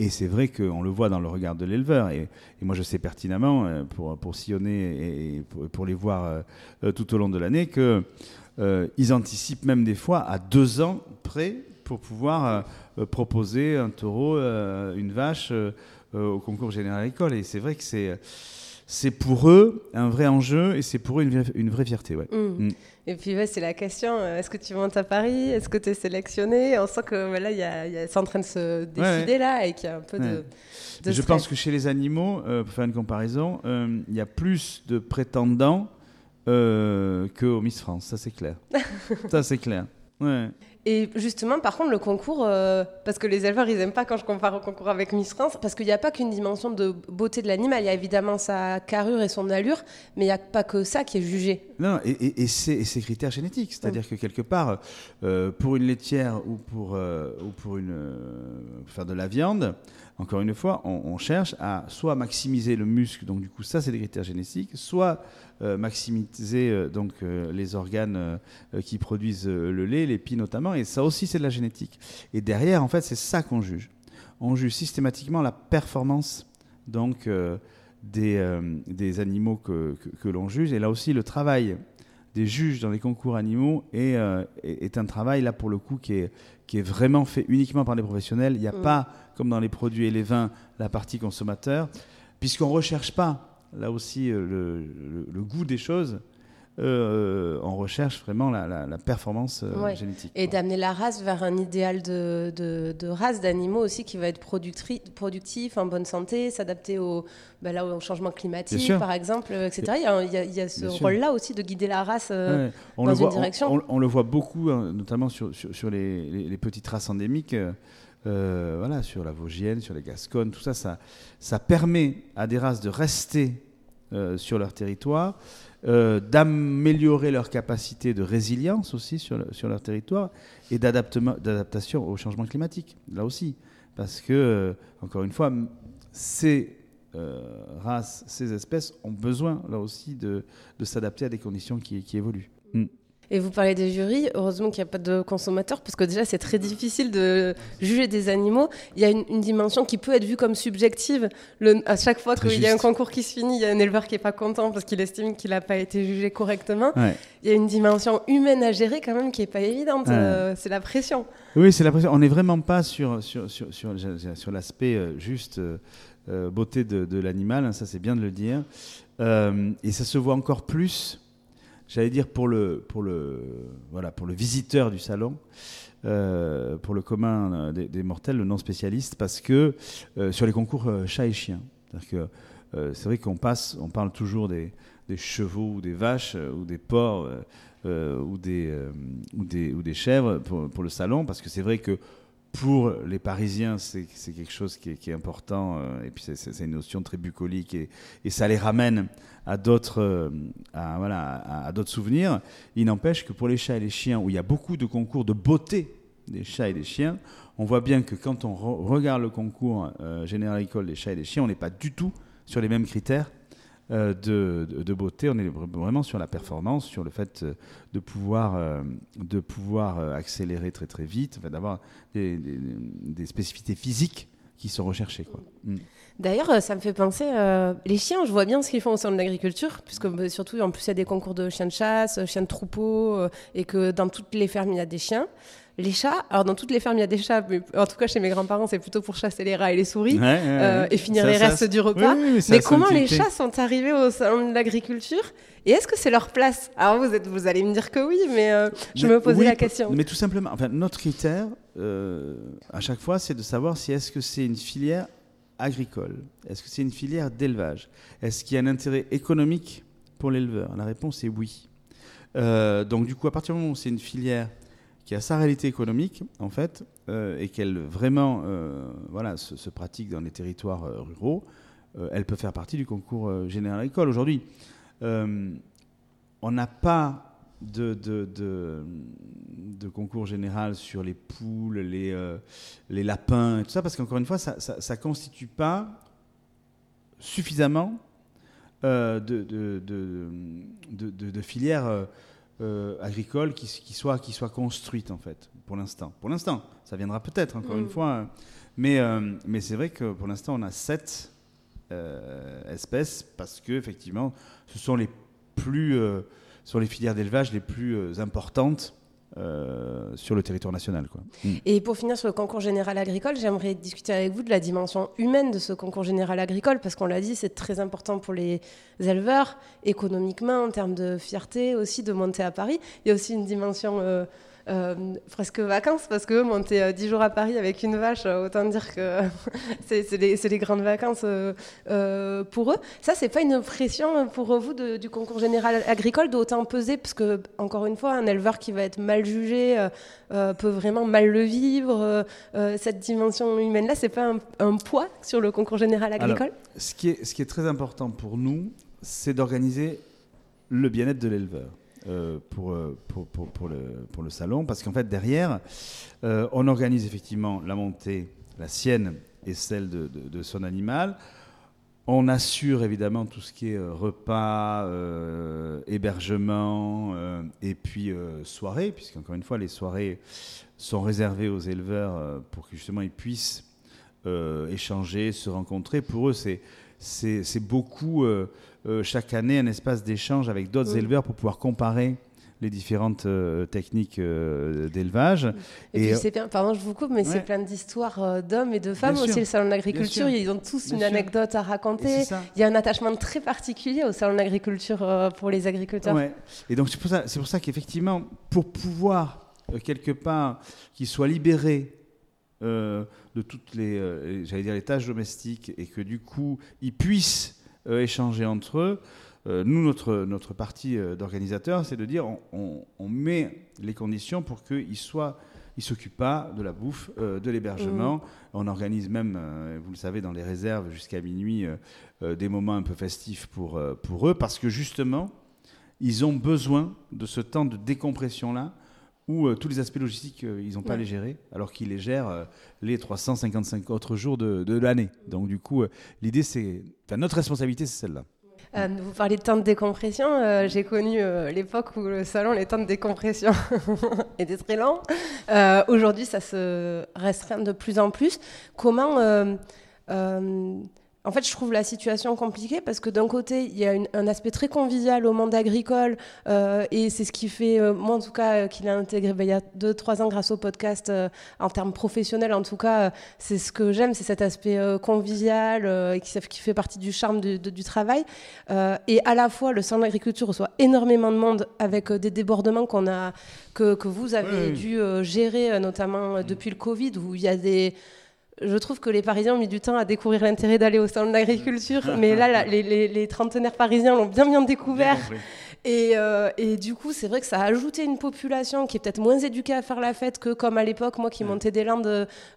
Et c'est vrai qu'on le voit dans le regard de l'éleveur. Et, moi, je sais pertinemment, pour, pour sillonner et pour les voir tout au long de l'année, que euh, ils anticipent même des fois à deux ans près pour pouvoir euh, proposer un taureau, euh, une vache au concours général école. Et c'est vrai que c'est c'est pour eux un vrai enjeu et c'est pour eux une, vraie fierté. Ouais. Mmh. Mmh. Et puis c'est la question, est-ce que tu montes à Paris? Est-ce que tu es sélectionné? On sent que voilà, y a, c'est en train de se décider là et qu'il y a un peu de, Je pense que chez les animaux, pour faire une comparaison, il y a plus de prétendants euh, qu'au Miss France, ça c'est clair. [laughs] ça c'est clair. Ouais. Et justement, par contre, le concours, euh, parce que les éleveurs, ils n'aiment pas quand je compare au concours avec Miss France, parce qu'il n'y a pas qu'une dimension de beauté de l'animal, il y a évidemment sa carrure et son allure, mais il n'y a pas que ça qui est jugé. Non, et, et, ses critères génétiques, c'est-à-dire que quelque part, euh, pour une laitière ou pour, ou pour une, faire de la viande, encore une fois, on, cherche à soit maximiser le muscle, donc du coup ça c'est des critères génétiques, soit euh, maximiser euh, donc euh, les organes qui produisent le lait, les pieds notamment, et ça aussi c'est de la génétique. Et derrière, en fait, c'est ça qu'on juge. On juge systématiquement la performance donc des, des animaux que, que l'on juge, et là aussi le travail des juges dans les concours animaux est, est, un travail là pour le coup qui est, qui est vraiment fait uniquement par les professionnels. Il n'y a mm. pas, comme dans les produits et les vins, la partie consommateur, puisqu'on ne recherche pas, là aussi, euh, le, goût des choses. Euh, on recherche vraiment la, performance euh, génétique. Et d'amener la race vers un idéal de, de, race d'animaux aussi qui va être productif, en bonne santé, s'adapter au, bah là, au changement climatique, par exemple, etc. Il y a, ce rôle-là aussi de guider la race dans une direction. On, le voit beaucoup, hein, notamment sur, sur, les, les, petites races endémiques. Euh, voilà, sur la Vosgienne, sur les Gasconnes, tout ça, ça, ça permet à des races de rester sur leur territoire, euh, d'améliorer leur capacité de résilience aussi sur, sur leur territoire et d'adaptation au changement climatique, là aussi. Parce que, euh, encore une fois, ces euh, races, ces espèces ont besoin, là aussi, de, de s'adapter à des conditions qui, qui évoluent. Mm. Et vous parlez des jurys, heureusement qu'il n'y a pas de consommateurs, parce que déjà c'est très difficile de juger des animaux. Il y a une, dimension qui peut être vue comme subjective. Le, à chaque fois qu'il y a un concours qui se finit, il y a un éleveur qui n'est pas content parce qu'il estime qu'il n'a pas été jugé correctement. Il y a une dimension humaine à gérer quand même qui n'est pas évidente. Euh, c'est la pression. Oui, c'est la pression. On n'est vraiment pas sur, sur, sur, sur, sur l'aspect euh, juste. beauté de, l'animal, hein, ça c'est bien de le dire. et ça se voit encore plus, j'allais dire pour le, pour, le, voilà, pour le visiteur du salon. pour le commun des, mortels, le non spécialiste, parce que sur les concours chat et chien, que c'est vrai qu'on passe, on parle toujours des, chevaux ou des vaches ou des porcs euh, ou, des, euh, ou, des, ou des chèvres pour, le salon, parce que c'est vrai que pour les Parisiens, c'est quelque chose qui est, important, euh, et puis c'est une notion très bucolique, et, et ça les ramène à d'autres à, voilà, à, d'autres souvenirs. Il n'empêche que pour les chats et les chiens, où il y a beaucoup de concours de beauté des chats et des chiens, on voit bien que quand on regarde le concours général école des chats et des chiens, on n'est pas du tout sur les mêmes critères euh, de, beauté. On est vraiment sur la performance, sur le fait euh, de pouvoir, euh, de pouvoir accélérer très très vite, d'avoir des, spécificités physiques qui sont recherchées. Mm. D'ailleurs, ça me fait penser, les chiens, je vois bien ce qu'ils font au sein de l'agriculture, puisque bah, surtout, en plus, il y a des concours de chiens de chasse, chiens de troupeau, et que dans toutes les fermes, il y a des chiens. Les chats, alors dans toutes les fermes, il y a des chats, mais en tout cas chez mes grands-parents, c'est plutôt pour chasser les rats et les souris euh, et finir les restes du repas. mais comment les chats sont arrivés au salon de l'agriculture et est-ce que c'est leur place? Alors vous, êtes, vous allez me dire que oui, mais euh, je me posais la question. Mais tout simplement, enfin, notre critère, euh, à chaque fois, c'est de savoir si est-ce que c'est une filière agricole, est-ce que c'est une filière d'élevage, est-ce qu'il y a un intérêt économique pour l'éleveur? La réponse est oui. donc du coup, à partir du moment où c'est une filière qui a sa réalité économique, en fait, euh, et qu'elle vraiment euh, voilà, se, pratique dans les territoires euh, ruraux, elle peut faire partie du concours général agricole. Aujourd'hui, on n'a pas de, de, de, concours général sur les poules, les, les lapins, et tout ça, parce qu'encore une fois, ça ne constitue pas suffisamment de, de, de, filières euh, agricole qui, soit, qui soit construite, en fait, pour l'instant. Pour l'instant, ça viendra peut-être, encore une mm. fois. Hein. Mais, euh, mais c'est vrai que pour l'instant, on a sept euh, espèces parce que, effectivement, ce sont les plus. Sur les filières d'élevage les plus importantes euh, sur le territoire national. Quoi. Mm. Et pour finir sur le concours général agricole, j'aimerais discuter avec vous de la dimension humaine de ce concours général agricole, parce qu'on l'a dit, c'est très important pour les éleveurs, économiquement, en termes de fierté aussi, de monter à Paris. Il y a aussi une dimension euh, euh, presque vacances parce que monter 10 euh, jours à Paris avec une vache, euh, autant dire que [laughs] c'est les, grandes vacances pour eux. Ça, c'est pas une pression pour vous du concours général agricole d'autant peser parce que, encore une fois, un éleveur qui va être mal jugé peut vraiment mal le vivre. cette dimension humaine-là, c'est pas un, poids sur le concours général agricole? ce, qui est, ce qui est très important pour nous, c'est d'organiser le bien-être de l'éleveur. Euh, pour, euh, pour, pour, pour, le, pour le salon, parce qu'en fait, derrière, euh, on organise effectivement la montée, la sienne et celle de, de, son animal. On assure évidemment tout ce qui est repas, hébergement et puis soirée, puisqu'encore une fois, les soirées sont réservées aux éleveurs pour que justement ils puissent échanger, se rencontrer. Pour eux, c'est beaucoup euh, chaque année un espace d'échange avec d'autres éleveurs pour pouvoir comparer les différentes euh, techniques euh, d'élevage. Et, puis c'est bien, pardon, je vous coupe, mais c'est plein d'histoires d'hommes et de femmes aussi. Le salon de l'agriculture, ils ont tous une anecdote à raconter. Il y a un attachement très particulier au salon de l'agriculture pour les agriculteurs. Et donc c'est pour ça, c'est pour ça qu'effectivement, pour pouvoir quelque part qu'ils soient libérés de toutes les, j'allais dire les tâches domestiques et que du coup ils puissent échanger entre eux. Euh, nous, notre, notre partie euh, d'organisateur, c'est de dire on, on, met les conditions pour qu'ils soient ils s'occupent pas de la bouffe, de l'hébergement. Mmh. On organise même, vous le savez, dans les réserves jusqu'à minuit, des moments un peu festifs pour, pour eux, parce que justement, ils ont besoin de ce temps de décompression-là, où tous les aspects logistiques, ils n'ont pas à les gérer, alors qu'ils les gèrent les 355 autres jours de, de l'année. Donc du coup, l'idée, c'est notre responsabilité, c'est celle-là. Euh, vous parlez de temps de décompression. Euh, j'ai connu euh, l'époque où le salon, les temps de décompression [laughs] étaient très lents. Aujourd'hui, ça se restreint de plus en plus. Comment, en fait, je trouve la situation compliquée parce que d'un côté, il y a un aspect très convivial au monde agricole euh, et c'est ce qui fait, euh, moi en tout cas, euh, qu'il a intégré ben, il y a 2-3 ans grâce au podcast en termes professionnels. En tout cas, c'est ce que j'aime, c'est cet aspect convivial et qui, qui, fait partie du charme du travail. et à la fois, le centre d'agriculture reçoit énormément de monde avec des débordements qu'on a, que, que, vous avez dû gérer, notamment depuis le Covid, où il y a des je trouve que les Parisiens ont mis du temps à découvrir l'intérêt d'aller au salon de l'agriculture, mais là, les, trentenaires parisiens l'ont bien bien découvert. Euh, et, du coup, c'est vrai que ça a ajouté une population qui est peut-être moins éduquée à faire la fête que comme à l'époque, moi qui montais des Landes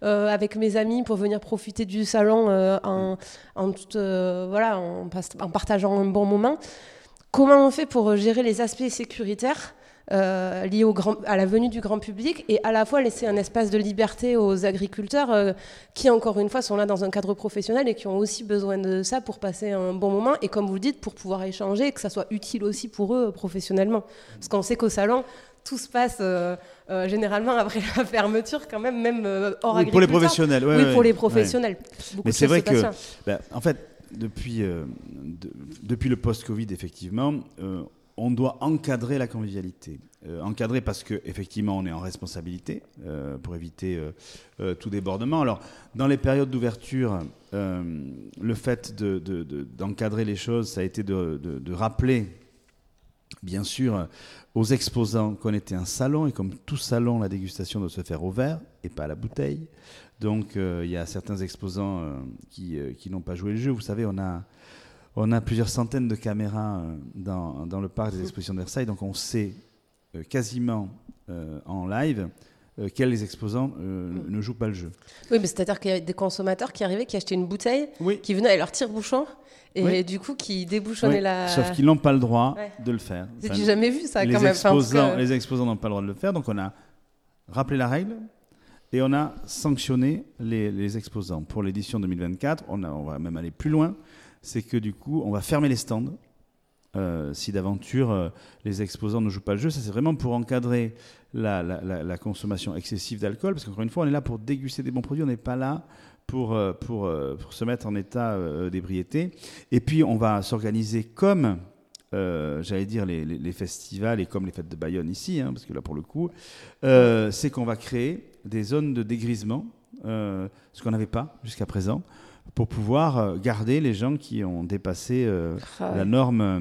euh, avec mes amis pour venir profiter du salon euh, en, voilà, en, en, partageant un bon moment. Comment on fait pour gérer les aspects sécuritaires? Euh, lié au grand, à la venue du grand public et à la fois laisser un espace de liberté aux agriculteurs euh, qui, encore une fois, sont là dans un cadre professionnel et qui ont aussi besoin de ça pour passer un bon moment et, comme vous le dites, pour pouvoir échanger et que ça soit utile aussi pour eux professionnellement. Parce qu'on sait qu'au salon, tout se passe euh, généralement après [laughs] la fermeture, quand même, même hors oui, Pour les professionnels, oui. pour les professionnels. Mais c'est vrai que, ben, en fait, depuis, depuis le post-Covid, effectivement, on doit encadrer la convivialité. Euh, encadrer parce qu'effectivement, on est en responsabilité euh, pour éviter euh, tout débordement. Alors, dans les périodes d'ouverture, le fait d'encadrer les choses, ça a été de, rappeler, bien sûr, aux exposants qu'on était un salon et comme tout salon, la dégustation doit se faire au verre et pas à la bouteille. Donc, il y a certains exposants qui, qui n'ont pas joué le jeu. Vous savez, on a on a plusieurs centaines de caméras euh, dans, le parc des expositions de Versailles, donc on sait euh, quasiment euh, en live quels exposants ne jouent pas le jeu. Oui, mais c'est-à-dire qu'il y a des consommateurs qui arrivaient, qui achetaient une bouteille, qui venaient avec leur tire-bouchon, et du coup qui débouchonnaient la... Sauf qu'ils n'ont pas le droit de le faire. J'ai jamais vu ça les quand même. Exposants, Les exposants n'ont pas le droit de le faire, donc on a rappelé la règle, et on a sanctionné les, exposants. Pour l'édition 2024, on, on va même aller plus loin c'est que du coup, on va fermer les stands. Euh, si d'aventure euh, les exposants ne jouent pas le jeu, ça c'est vraiment pour encadrer la, consommation excessive d'alcool, parce qu'encore une fois, on est là pour déguster des bons produits, on n'est pas là pour, euh, pour, se mettre en état d'ébriété. Et puis, on va s'organiser comme, j'allais dire, les, festivals et comme les fêtes de Bayonne ici, hein, parce que là, pour le coup, c'est qu'on va créer des zones de dégrisement, ce qu'on n'avait pas jusqu'à présent pour pouvoir euh, garder les gens qui ont dépassé euh, ah la norme euh,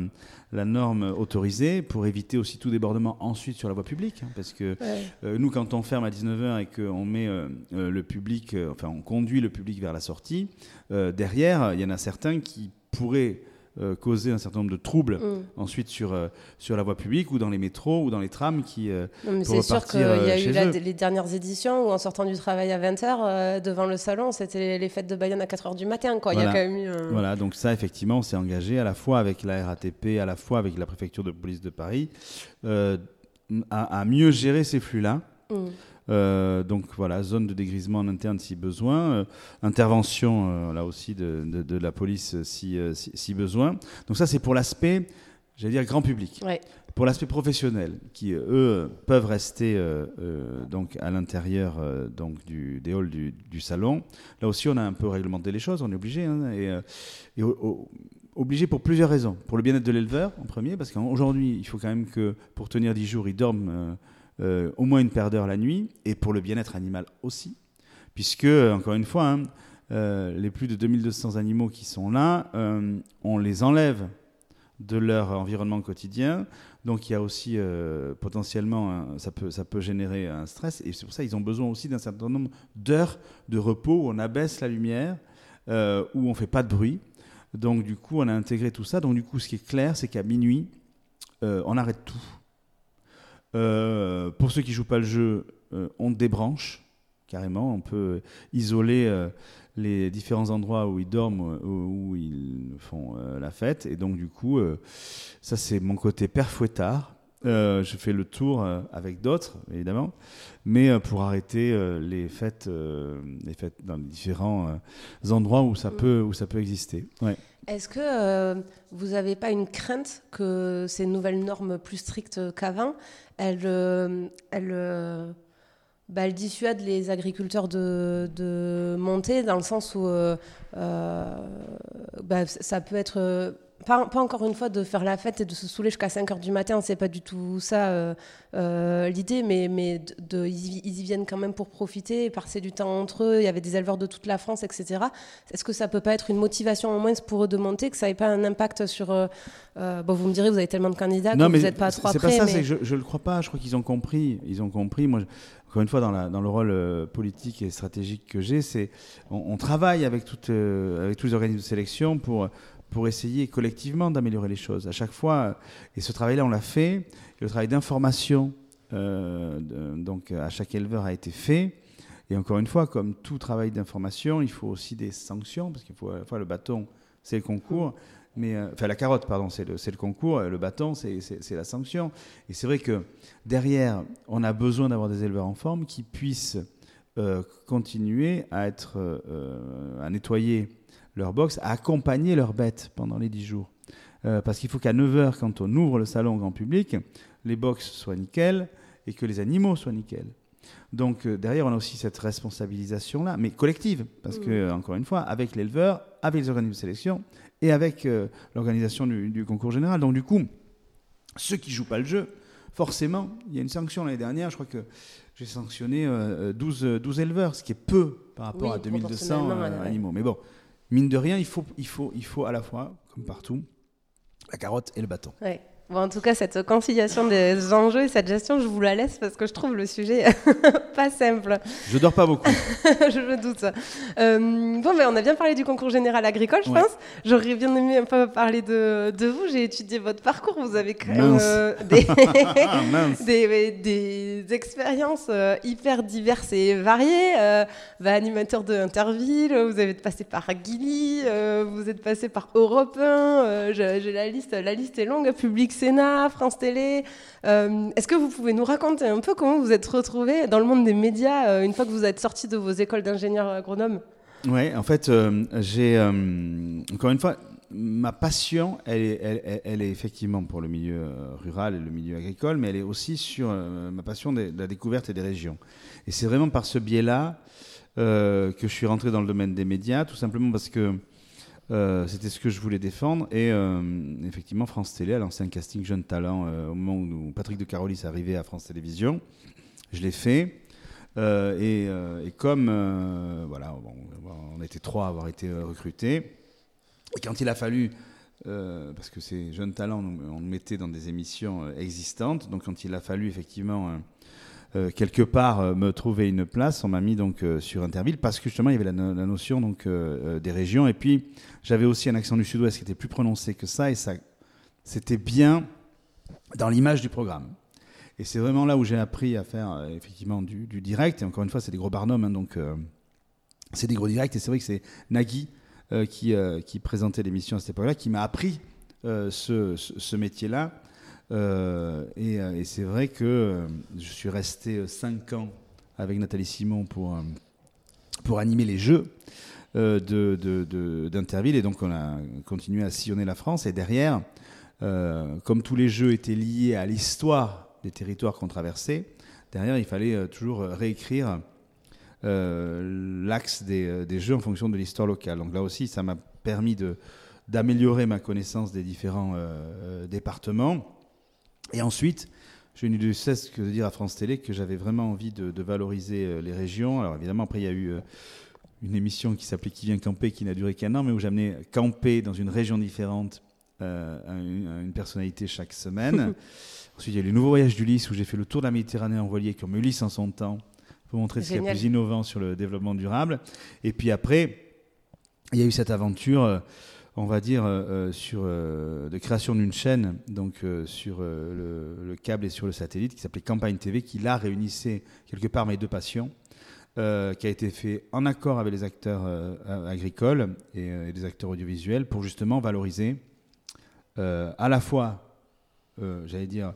la norme autorisée pour éviter aussi tout débordement ensuite sur la voie publique. Hein, parce que nous, quand on ferme à 19h et qu'on met le public, enfin, on conduit le public vers la sortie, derrière, il y en a certains qui pourraient euh, causer un certain nombre de troubles mm. ensuite sur, euh, sur la voie publique ou dans les métros ou dans les trams qui euh, C'est sûr qu'il y a eu les dernières éditions où en sortant du travail à 20h devant le salon, c'était les fêtes de Bayonne à 4h du matin. Quoi. Voilà. Il y a quand même eu, voilà, donc ça effectivement, on s'est engagé à la fois avec la RATP, à la fois avec la préfecture de police de Paris à, mieux gérer ces flux-là. Mm. Euh, donc voilà, zone de dégrisement en interne si besoin, euh, intervention euh, là aussi de, de, la police si, si, besoin. Donc ça c'est pour l'aspect, j'allais dire grand public. Pour l'aspect professionnel, qui eux peuvent rester donc à l'intérieur donc du, des halls du, du, salon. Là aussi on a un peu réglementé les choses, on est obligé hein, et, et obligé pour plusieurs raisons. Pour le bien-être de l'éleveur en premier, parce qu'aujourd'hui il faut quand même que pour tenir 10 jours il dorme euh, au moins une paire d'heures la nuit, et pour le bien-être animal aussi, puisque, encore une fois, hein, euh, les plus de 2200 animaux qui sont là, euh, on les enlève de leur environnement quotidien. Donc il y a aussi potentiellement, ça, peut, ça peut générer un stress. Et c'est pour ça qu'ils ont besoin aussi d'un certain nombre d'heures de repos où on abaisse la lumière, où on ne fait pas de bruit. Donc du coup, on a intégré tout ça. Donc du coup, ce qui est clair, c'est qu'à minuit, on arrête tout. Euh, pour ceux qui jouent pas le jeu, euh, on débranche carrément. On peut isoler euh, les différents endroits où ils dorment, où, où ils font la fête. Et donc, du coup, ça, c'est mon côté père fouettard. Je fais le tour avec d'autres, évidemment, mais pour arrêter les fêtes, les fêtes dans les différents endroits où ça mm. peut, où ça peut exister. Ouais. Est-ce que vous n'avez pas une crainte que ces nouvelles normes plus strictes qu'avant, elles, euh, elles euh, bah, elle dissuade les agriculteurs de, de monter dans le sens où bah, ça peut être pas, encore une fois de faire la fête et de se saouler jusqu'à 5 h du matin, c'est pas du tout ça euh, euh, l'idée, mais, mais de, ils, y viennent quand même pour profiter, passer du temps entre eux. Il y avait des éleveurs de toute la France, etc. Est-ce que ça peut pas être une motivation en moins pour eux de monter, que ça n'ait pas un impact sur. Euh, bon, vous me direz, vous avez tellement de candidats que vous n'êtes pas à trois C'est pas ça, je, je le crois pas. Je crois qu'ils ont compris. Ils ont compris. Moi, encore une fois, dans, la, dans le rôle politique et stratégique que j'ai, c'est on, travaille avec tous les organismes de sélection pour pour essayer collectivement d'améliorer les choses. À chaque fois, et ce travail-là, on l'a fait, le travail d'information, euh, donc à chaque éleveur a été fait. Et encore une fois, comme tout travail d'information, il faut aussi des sanctions, parce qu'il faut à la fois le bâton, c'est le concours, mais euh, enfin la carotte, pardon, c'est le, concours, le bâton, c'est la sanction. Et c'est vrai que derrière, on a besoin d'avoir des éleveurs en forme qui puissent euh, continuer à être, à nettoyer leur box, à accompagner leurs bêtes pendant les 10 jours. Euh, parce qu'il faut qu'à 9h, quand on ouvre le salon au grand public, les box soient nickel et que les animaux soient nickel. Donc euh, derrière, on a aussi cette responsabilisation-là, mais collective, parce que, mmh. encore une fois, avec l'éleveur, avec les organismes de sélection et avec euh, l'organisation du, concours général. Donc du coup, ceux qui jouent pas le jeu, forcément, il y a une sanction l'année dernière, je crois que j'ai sanctionné 12, 12, éleveurs, ce qui est peu par rapport à 2200 animaux. Mais bon, mine de rien, il faut, à la fois, comme partout, la carotte et le bâton. En tout cas, cette conciliation des enjeux et cette gestion, je vous la laisse parce que je trouve le sujet [laughs] pas simple. Je dors pas beaucoup. [laughs] je me doute. Euh, bon, mais on a bien parlé du concours général agricole, je pense. J'aurais bien aimé un peu parler de, de vous. J'ai étudié votre parcours. Vous avez quand même euh, des, [laughs] des, expériences euh, hyper diverses et variées. Bah, animateur de Interville, vous avez passé par Guilly, vous êtes passé par Europe 1. J'ai la liste, la liste est longue. Public Sénat, France Télé. Euh, est-ce que vous pouvez nous raconter un peu comment vous êtes retrouvé dans le monde des médias euh, une fois que vous êtes sorti de vos écoles d'ingénieur agronome Oui, en fait, euh, j'ai encore une fois ma passion, elle est, elle, est, effectivement pour le milieu rural et le milieu agricole, mais elle est aussi sur ma passion de, la découverte et des régions. Et c'est vraiment par ce biais-là que je suis rentré dans le domaine des médias, tout simplement parce que euh, c'était ce que je voulais défendre. Et euh, effectivement, France Télé a lancé un casting jeune talent euh, au moment où Patrick de Carolis arrivé à France Télévisions. Je l'ai fait. Et, comme voilà, on était trois à avoir été recrutés, et quand il a fallu parce que ces jeunes talents, on nous mettait dans des émissions existantes. Donc, quand il a fallu effectivement euh, quelque part euh, me trouver une place. On m'a mis donc euh, sur Interville parce que justement il y avait la, notion donc des régions et puis j'avais aussi un accent du Sud-Ouest qui était plus prononcé que ça et ça c'était bien dans l'image du programme. Et c'est vraiment là où j'ai appris à faire effectivement du, direct. Et encore une fois, c'est des gros barnums, hein, donc c'est des gros directs. Et c'est vrai que c'est Nagui qui, présentait l'émission à cette époque-là qui m'a appris ce métier-là. Euh, euh, et, c'est vrai que euh, je suis resté 5 ans avec Nathalie Simon pour, pour animer les jeux d'Interville. Et donc on a continué à sillonner la France. Et derrière, comme tous les jeux étaient liés à l'histoire des territoires qu'on traversait, derrière il fallait toujours réécrire l'axe des, jeux en fonction de l'histoire locale. Donc là aussi, ça m'a permis d'améliorer ma connaissance des différents départements. Et ensuite, je n'ai de cesse que de dire à France Télé que j'avais vraiment envie de, valoriser euh, les régions. Alors évidemment, après, il y a eu euh, une émission qui s'appelait Qui vient camper, qui n'a duré qu'un an, mais où j'amenais camper dans une région différente euh, une, personnalité chaque semaine. [laughs] Ensuite, il y a eu le nouveau voyage d'Ulysse, où j'ai fait le tour de la Méditerranée en voilier, comme Ulysse en son temps, pour montrer ce qu'il y a plus innovant sur le développement durable. Et puis après, il y a eu cette aventure on va dire, euh, euh, sur euh, de création d'une chaîne, donc sur le, câble et sur le satellite, qui s'appelait Campagne TV, qui là réunissait quelque part mes deux passions, qui a été fait en accord avec les acteurs agricoles et, les acteurs audiovisuels pour justement valoriser à la fois, j'allais dire,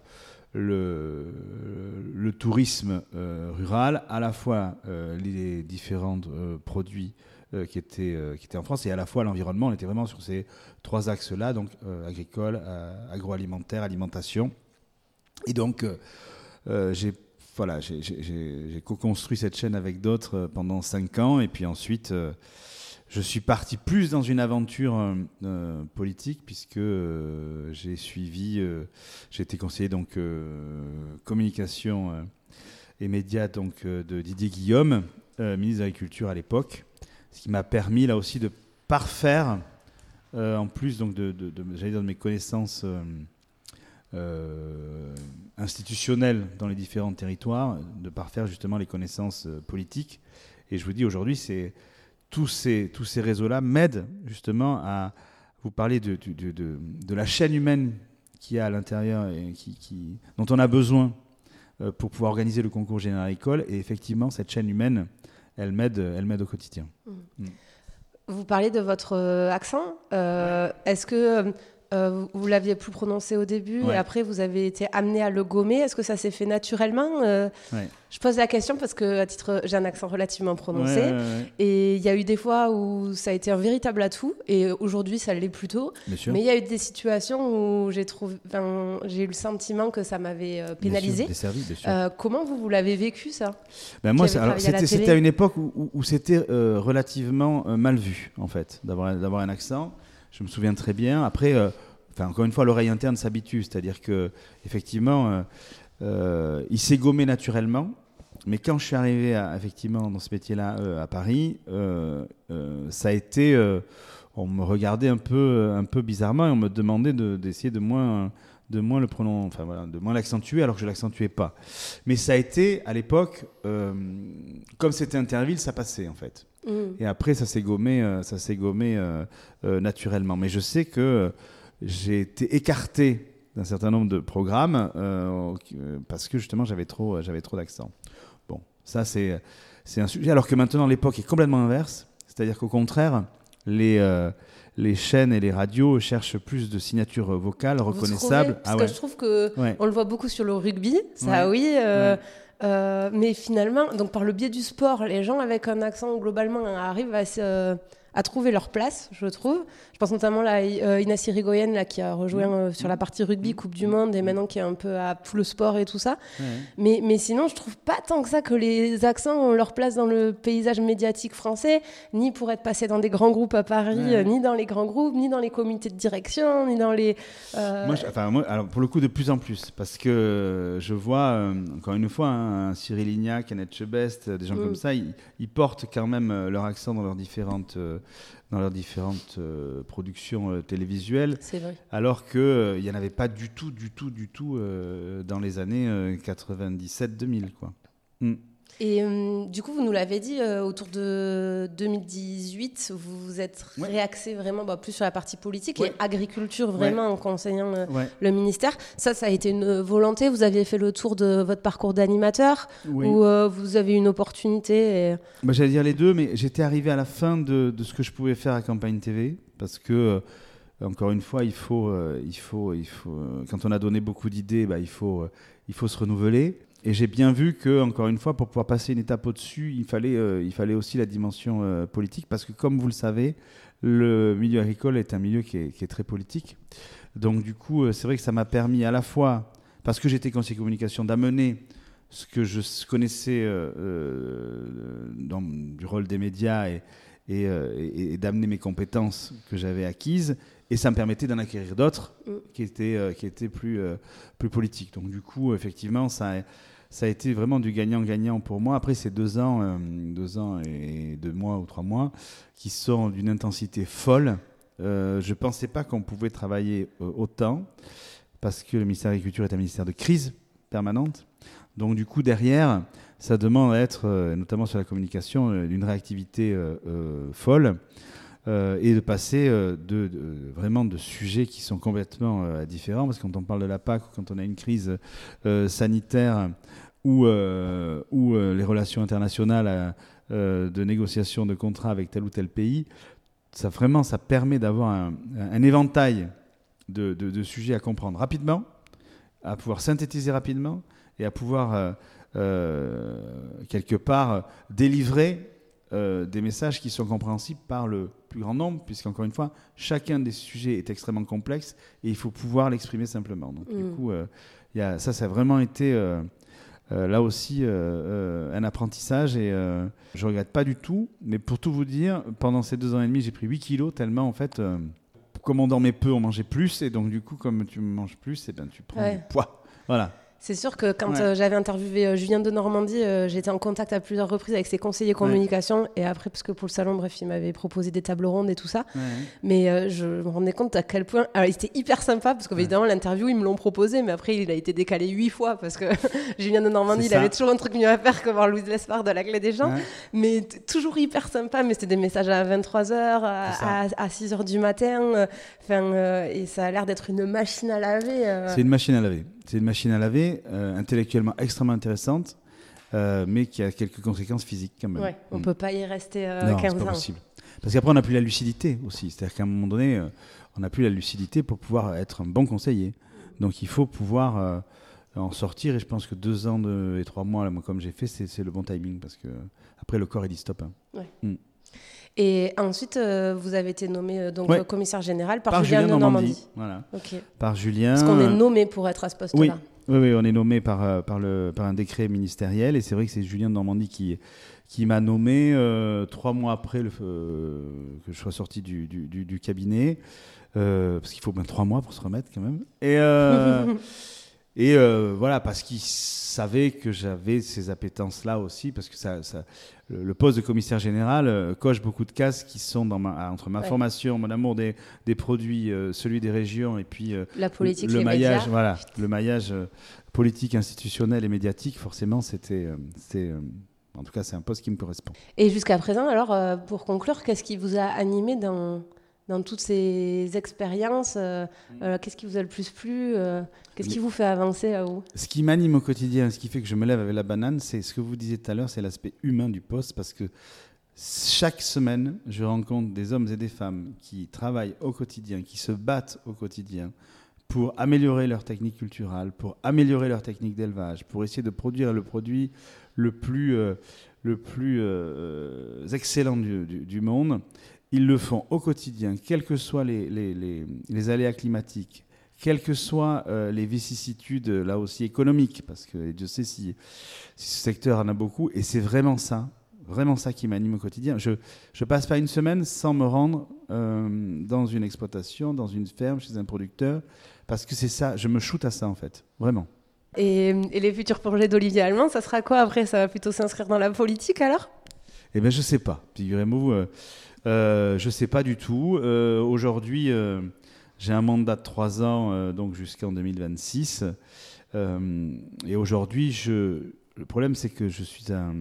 le, le tourisme rural, à la fois les différents produits qui, était, euh, qui était en France. Et à la fois, l'environnement, on était vraiment sur ces trois axes-là, donc euh, agricole, agroalimentaire, alimentation. Et donc, j'ai voilà, j'ai co-construit cette chaîne avec d'autres pendant cinq ans. Et puis ensuite, je suis parti plus dans une aventure politique puisque j'ai suivi, j'ai été conseiller donc communication et médias donc de Didier Guillaume, ministre de l'Agriculture à l'époque, ce qui m'a permis là aussi de parfaire, en plus donc de, de, de, mes connaissances euh, institutionnel dans les différents territoires, de parfaire justement les connaissances euh, politiques. Et je vous dis aujourd'hui, c'est tous ces, tous ces réseaux-là m'aident justement à vous parler de, de, de, la chaîne humaine qui a à l'intérieur et qui, dont on a besoin euh, pour pouvoir organiser le concours général école. Et effectivement, cette chaîne humaine, elle m'aide, elle m'aide au quotidien. Mmh. Mmh. Vous parlez de votre accent. Euh, Est-ce que euh, vous l'aviez plus prononcé au début et après vous avez été amené à le gommer. Est-ce que ça s'est fait naturellement euh, Je pose la question parce que à titre, j'ai un accent relativement prononcé et il y a eu des fois où ça a été un véritable atout et aujourd'hui ça l'est plutôt. Mais il y a eu des situations où j'ai trouvé, j'ai eu le sentiment que ça m'avait euh, pénalisé. comment vous, vous l'avez vécu ça? Ben moi, c'était à une époque où, où c'était relativement mal vu en fait d'avoir un accent. Je me souviens très bien. Après, euh, encore une fois, l'oreille interne s'habitue, c'est-à-dire que effectivement, euh, euh, il s'est gommé naturellement. Mais quand je suis arrivé à, effectivement dans ce métier-là à Paris, ça a été, on me regardait un peu, un peu bizarrement et on me demandait d'essayer de, moins de moins le pronom, enfin de moins l'accentuer alors que je l'accentuais pas. Mais ça a été à l'époque, comme c'était Interville, ça passait en fait. Mm. Et après, ça s'est gommé, euh, ça s'est gommé euh, euh, naturellement. Mais je sais que j'ai été écarté d'un certain nombre de programmes parce que justement j'avais trop, j'avais trop d'accent. Bon, ça c'est, c'est un sujet. Alors que maintenant l'époque est complètement inverse, c'est-à-dire qu'au contraire, les les chaînes et les radios cherchent plus de signatures vocales reconnaissables. Parce ah que je trouve que on le voit beaucoup sur le rugby, ça oui. Euh, mais finalement, donc par le biais du sport, les gens avec un accent globalement arrivent à se à trouver leur place, je trouve. Je pense notamment à euh, Inassi Rigoyen là, qui a rejoint mmh. euh, sur la partie rugby, mmh. Coupe du Monde, et mmh. maintenant qui est un peu à tout le sport et tout ça. Mais, mais sinon, je trouve pas tant que ça que les accents ont leur place dans le paysage médiatique français, ni pour être passé dans des grands groupes à Paris, euh, ni dans les grands groupes, ni dans les comités de direction, ni dans les. Moi, enfin, moi, alors pour le coup, de plus en plus, parce que je vois, encore une fois, hein, Cyril Lignac, Annette Chebest, des gens comme ça, ils, ils, portent quand même leur accent dans leurs différentes dans leurs différentes euh, productions euh, télévisuelles. Vrai. Alors qu'il euh, n'y en avait pas du tout, du tout, du tout dans les années 97-2000. Quoi. Mm. Et euh, du coup, vous nous l'avez dit, euh, autour de 2018, vous vous êtes réaxé vraiment bah, plus sur la partie politique et agriculture, vraiment, en conseillant euh, le ministère. Ça, ça a été une volonté. Vous aviez fait le tour de votre parcours d'animateur Ou vous avez une opportunité bah, J'allais dire les deux, mais j'étais arrivé à la fin de, de, ce que je pouvais faire à Campagne TV, parce que... Encore une fois, il faut, il faut, il faut, quand on a donné beaucoup d'idées, bah, il, faut, il faut se renouveler. Et j'ai bien vu que, encore une fois, pour pouvoir passer une étape au-dessus, il fallait, euh, il fallait aussi la dimension euh, politique, parce que comme vous le savez, le milieu agricole est un milieu qui est, qui est très politique. Donc du coup, euh, c'est vrai que ça m'a permis à la fois, parce que j'étais conseiller communication, d'amener ce que je connaissais dans, du rôle des médias et, et, et d'amener mes compétences que j'avais acquises, et ça me permettait d'en acquérir d'autres mm. qui étaient, qui étaient plus, plus politiques. Donc du coup, effectivement, ça ça a été vraiment du gagnant-gagnant pour moi. Après ces deux ans, euh, deux ans et deux mois ou trois mois, qui sont d'une intensité folle, euh, je ne pensais pas qu'on pouvait travailler euh, autant, parce que le ministère de l'Agriculture est un ministère de crise permanente. Donc du coup, derrière, ça demande à être, notamment sur la communication, d'une réactivité folle. et de passer de, vraiment de sujets qui sont complètement différents, parce que quand on parle de la PAC quand on a une crise sanitaire ou, euh, ou euh, les relations internationales euh, de négociation de contrats avec tel ou tel pays, ça vraiment, ça permet d'avoir un, éventail de, de, sujets à comprendre rapidement, à pouvoir synthétiser rapidement et à pouvoir quelque part délivrer des messages qui sont compréhensibles par le plus grand nombre, puisqu'encore une fois, chacun des sujets est extrêmement complexe et il faut pouvoir l'exprimer simplement. Donc, du mm. coup, y a, ça, ça a vraiment été là aussi un apprentissage et je regrette pas du tout. Mais pour tout vous dire, pendant ces deux ans et demi, j'ai pris 8 kilos tellement en fait comme on dormait peu, on mangeait plus, et donc du coup, comme tu manges plus, et eh ben, tu prends du poids. Voilà. C'est sûr que quand euh, j'avais interviewé euh, Julien de Normandie, euh, j'étais en contact à plusieurs reprises avec ses conseillers communication. Et après, parce que pour le salon, bref, il m'avait proposé des tables rondes et tout ça. Mais je me rendais compte à quel point. Alors, il était hyper sympa, parce qu'évidemment, l'interview, ils me l'ont proposé, mais après, il a été décalé huit fois, parce que [laughs] Julien de Normandie, il avait toujours un truc mieux à faire que voir Louise Lespard de la clé des gens. Mais toujours hyper sympa. Mais c'était des messages à 23h, à, 6h du matin. Enfin, et ça a l'air d'être une machine à laver. C'est une machine à laver. C'est une machine à laver, euh, intellectuellement extrêmement intéressante, euh, mais qui a quelques conséquences physiques quand même. Ouais, on ne mm. peut pas y rester 15 euh, non, pas possible. Parce qu'après, on n'a plus la lucidité aussi. C'est-à-dire qu'à un moment donné, on n'a plus la lucidité pour pouvoir être un bon conseiller. Donc il faut pouvoir en sortir. Et je pense que deux ans de, et trois mois, comme j'ai fait, c'est le bon timing. Parce que après, le corps, il dit stop. Hein. Ouais. Mm. Et ensuite, euh, vous avez été nommé euh, donc commissaire général par, Julien, de Normandie. Voilà. Par Julien. Parce qu'on est nommé pour être à ce poste-là. Oui. oui. on est nommé par, euh, par, le, par un décret ministériel. Et c'est vrai que c'est Julien de Normandie qui, qui m'a nommé trois mois après le, que je sois sorti du, du, du, cabinet. parce qu'il faut bien trois mois pour se remettre quand même. Et. [laughs] Et voilà, parce qu'il savait que j'avais ces appétences-là aussi, parce que ça, ça, le, poste de commissaire général euh, coche beaucoup de cases qui sont dans ma, entre ma formation, mon amour des, des produits, euh, celui des régions et puis euh, la politique, le, les maillage, médias. voilà, le maillage politique, institutionnel et médiatique. Forcément, c'était, en tout cas, c'est un poste qui me correspond. Et jusqu'à présent, alors, pour conclure, qu'est-ce qui vous a animé dans dans toutes ces expériences, euh, euh, qu'est-ce qui vous a le plus plu euh, Qu'est-ce qui vous fait avancer à vous? Ce qui m'anime au quotidien, ce qui fait que je me lève avec la banane, c'est ce que vous disiez tout à l'heure, c'est l'aspect humain du poste, parce que chaque semaine, je rencontre des hommes et des femmes qui travaillent au quotidien, qui se battent au quotidien pour améliorer leur technique culturelle, pour améliorer leur technique d'élevage, pour essayer de produire le produit le plus, le plus excellent du, du monde. Ils le font au quotidien, quels que soient les, les, aléas climatiques, quelles que soient euh, les vicissitudes, là aussi économiques, parce que Dieu sait si, si ce secteur en a beaucoup, et c'est vraiment ça, vraiment ça qui m'anime au quotidien. Je ne passe pas une semaine sans me rendre euh, dans une exploitation, dans une ferme, chez un producteur, parce que c'est ça, je me shoote à ça en fait, vraiment. Et, les futurs projets d'Olivier Allemand, ça sera quoi après? Ça va plutôt s'inscrire dans la politique alors? Eh bien, je sais pas. Figurez-vous, euh, euh, je sais pas du tout. Euh, aujourd'hui, euh, j'ai un mandat de trois ans, donc jusqu'en 2026. et aujourd'hui, le problème, c'est que je suis un,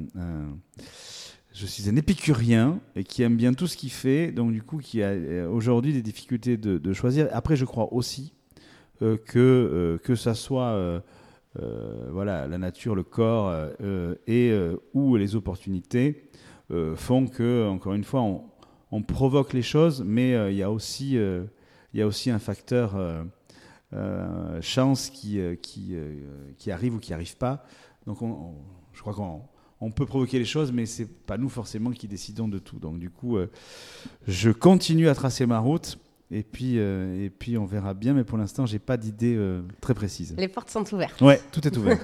je suis épicurien et qui aime bien tout ce qu'il fait, donc du coup, qui a aujourd'hui des difficultés de, choisir. Après, je crois aussi que que ça soit voilà la nature, le corps et ou les opportunités font que encore une fois on, on provoque les choses, mais euh, il y, a aussi, euh, il y a aussi un facteur euh, chance qui, arrive ou qui n'arrive pas. Donc je crois qu'on peut provoquer les choses, mais c'est pas nous forcément qui décidons de tout. Donc du coup, je continue à tracer ma route et puis, euh, et puis on verra bien, mais pour l'instant, j'ai pas d'idée euh, très précise. Les portes sont ouvertes. Ouais, tout est ouvert.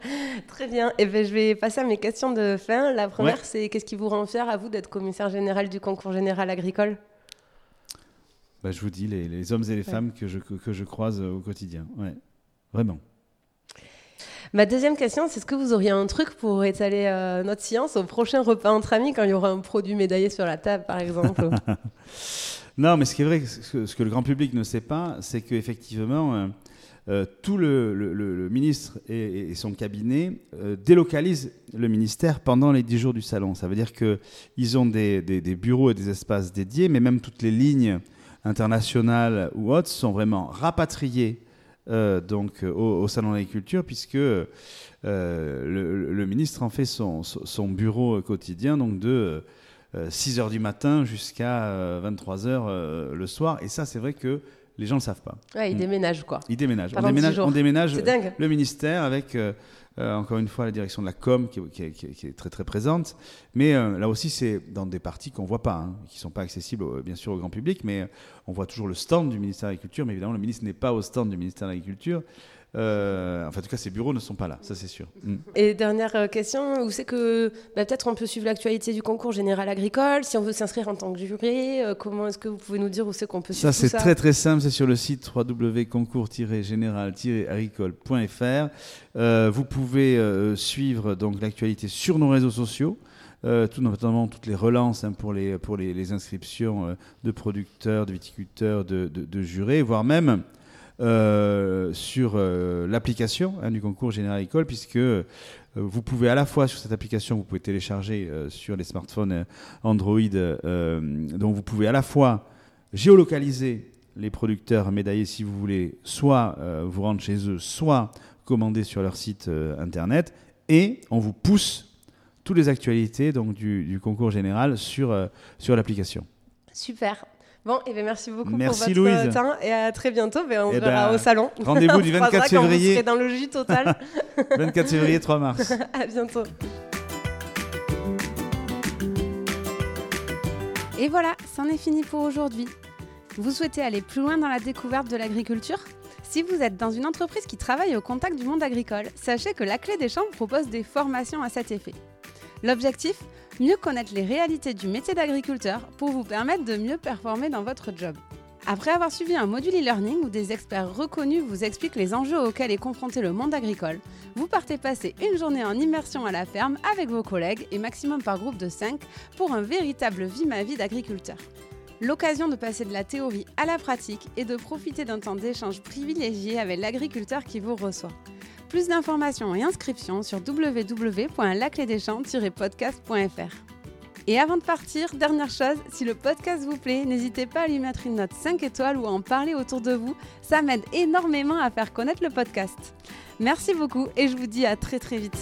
[laughs] très bien. Et eh ben, je vais passer à mes questions de fin. La première, c'est qu'est-ce qui vous rend fier à vous d'être commissaire général du concours général agricole? Bah, Je vous dis, les, les hommes et les femmes que je, que, je croise au quotidien. Ouais, vraiment. Ma deuxième question, c'est est-ce que vous auriez un truc pour étaler euh, notre science au prochain repas entre amis quand il y aura un produit médaillé sur la table, par exemple? [laughs] Non, mais ce qui est vrai, ce que, le grand public ne sait pas, c'est qu'effectivement, euh, euh, tout le, ministre et, son cabinet délocalisent le ministère pendant les 10 jours du salon. Ça veut dire qu'ils ont des, bureaux et des espaces dédiés, mais même toutes les lignes internationales ou autres sont vraiment rapatriées donc, au, salon de l'agriculture, puisque le, ministre en fait son, son bureau quotidien donc de 6 euh, h du matin jusqu'à 23 euh, h euh, le soir. Et ça, c'est vrai que les gens ne le savent pas. Ouais, ils mm. déménagent quoi. Ils déménagent. on déménage, on déménage le ministère avec, encore une fois, la direction de la com qui, est très présente. Mais là aussi, c'est dans des parties qu'on ne voit pas, hein, qui ne sont pas accessibles bien sûr au grand public, mais on voit toujours le stand du ministère de l'Agriculture. Mais évidemment, le ministre n'est pas au stand du ministère de l'Agriculture. Euh, enfin, en tout cas, ces bureaux ne sont pas là, ça c'est sûr. Mm. Et dernière euh, question, où c'est que bah, peut-être on peut suivre l'actualité du concours général agricole Si on veut s'inscrire en tant que juré, euh, comment est-ce que vous pouvez nous dire où c'est qu'on peut suivre ça, c'est très très simple, c'est sur le site www.concours-général-agricole.fr. vous pouvez suivre donc l'actualité sur nos réseaux sociaux. tout notamment toutes les relances hein, pour, les, pour les, inscriptions de producteurs, de viticulteurs, de, de jurés, voire même euh, sur euh, l'application hein, du concours Général École, puisque euh, vous pouvez à la fois sur cette application, vous pouvez télécharger sur les smartphones Android, donc vous pouvez à la fois géolocaliser les producteurs médaillés si vous voulez, soit vous rendre chez eux, soit commander sur leur site internet, et on vous pousse toutes les actualités donc, du, concours général sur, sur l'application. Super. Bon, et eh ben, merci beaucoup pour votre temps et à très bientôt. Ben, on eh verra ben, au salon. [laughs] Rendez-vous du 24 février. Vous dans le jus total. [laughs] [laughs] 24 février, 3 mars. à bientôt. Et voilà, c'en est fini pour aujourd'hui. Vous souhaitez aller plus loin dans la découverte de l'agriculture? Si vous êtes dans une entreprise qui travaille au contact du monde agricole, sachez que la Clé des Champs propose des formations à cet effet. L'objectif? Mieux connaître les réalités du métier d'agriculteur pour vous permettre de mieux performer dans votre job. Après avoir suivi un module e-learning où des experts reconnus vous expliquent les enjeux auxquels est confronté le monde agricole, vous partez passer une journée en immersion à la ferme avec vos collègues et maximum par groupe de 5 pour un véritable vie-ma-vie d'agriculteur. L'occasion de passer de la théorie à la pratique et de profiter d'un temps d'échange privilégié avec l'agriculteur qui vous reçoit. Plus d'informations et inscriptions sur www.laclédeschamps-podcast.fr. Et avant de partir, dernière chose, si le podcast vous plaît, n'hésitez pas à lui mettre une note 5 étoiles ou à en parler autour de vous. Ça m'aide énormément à faire connaître le podcast. Merci beaucoup et je vous dis à très très vite.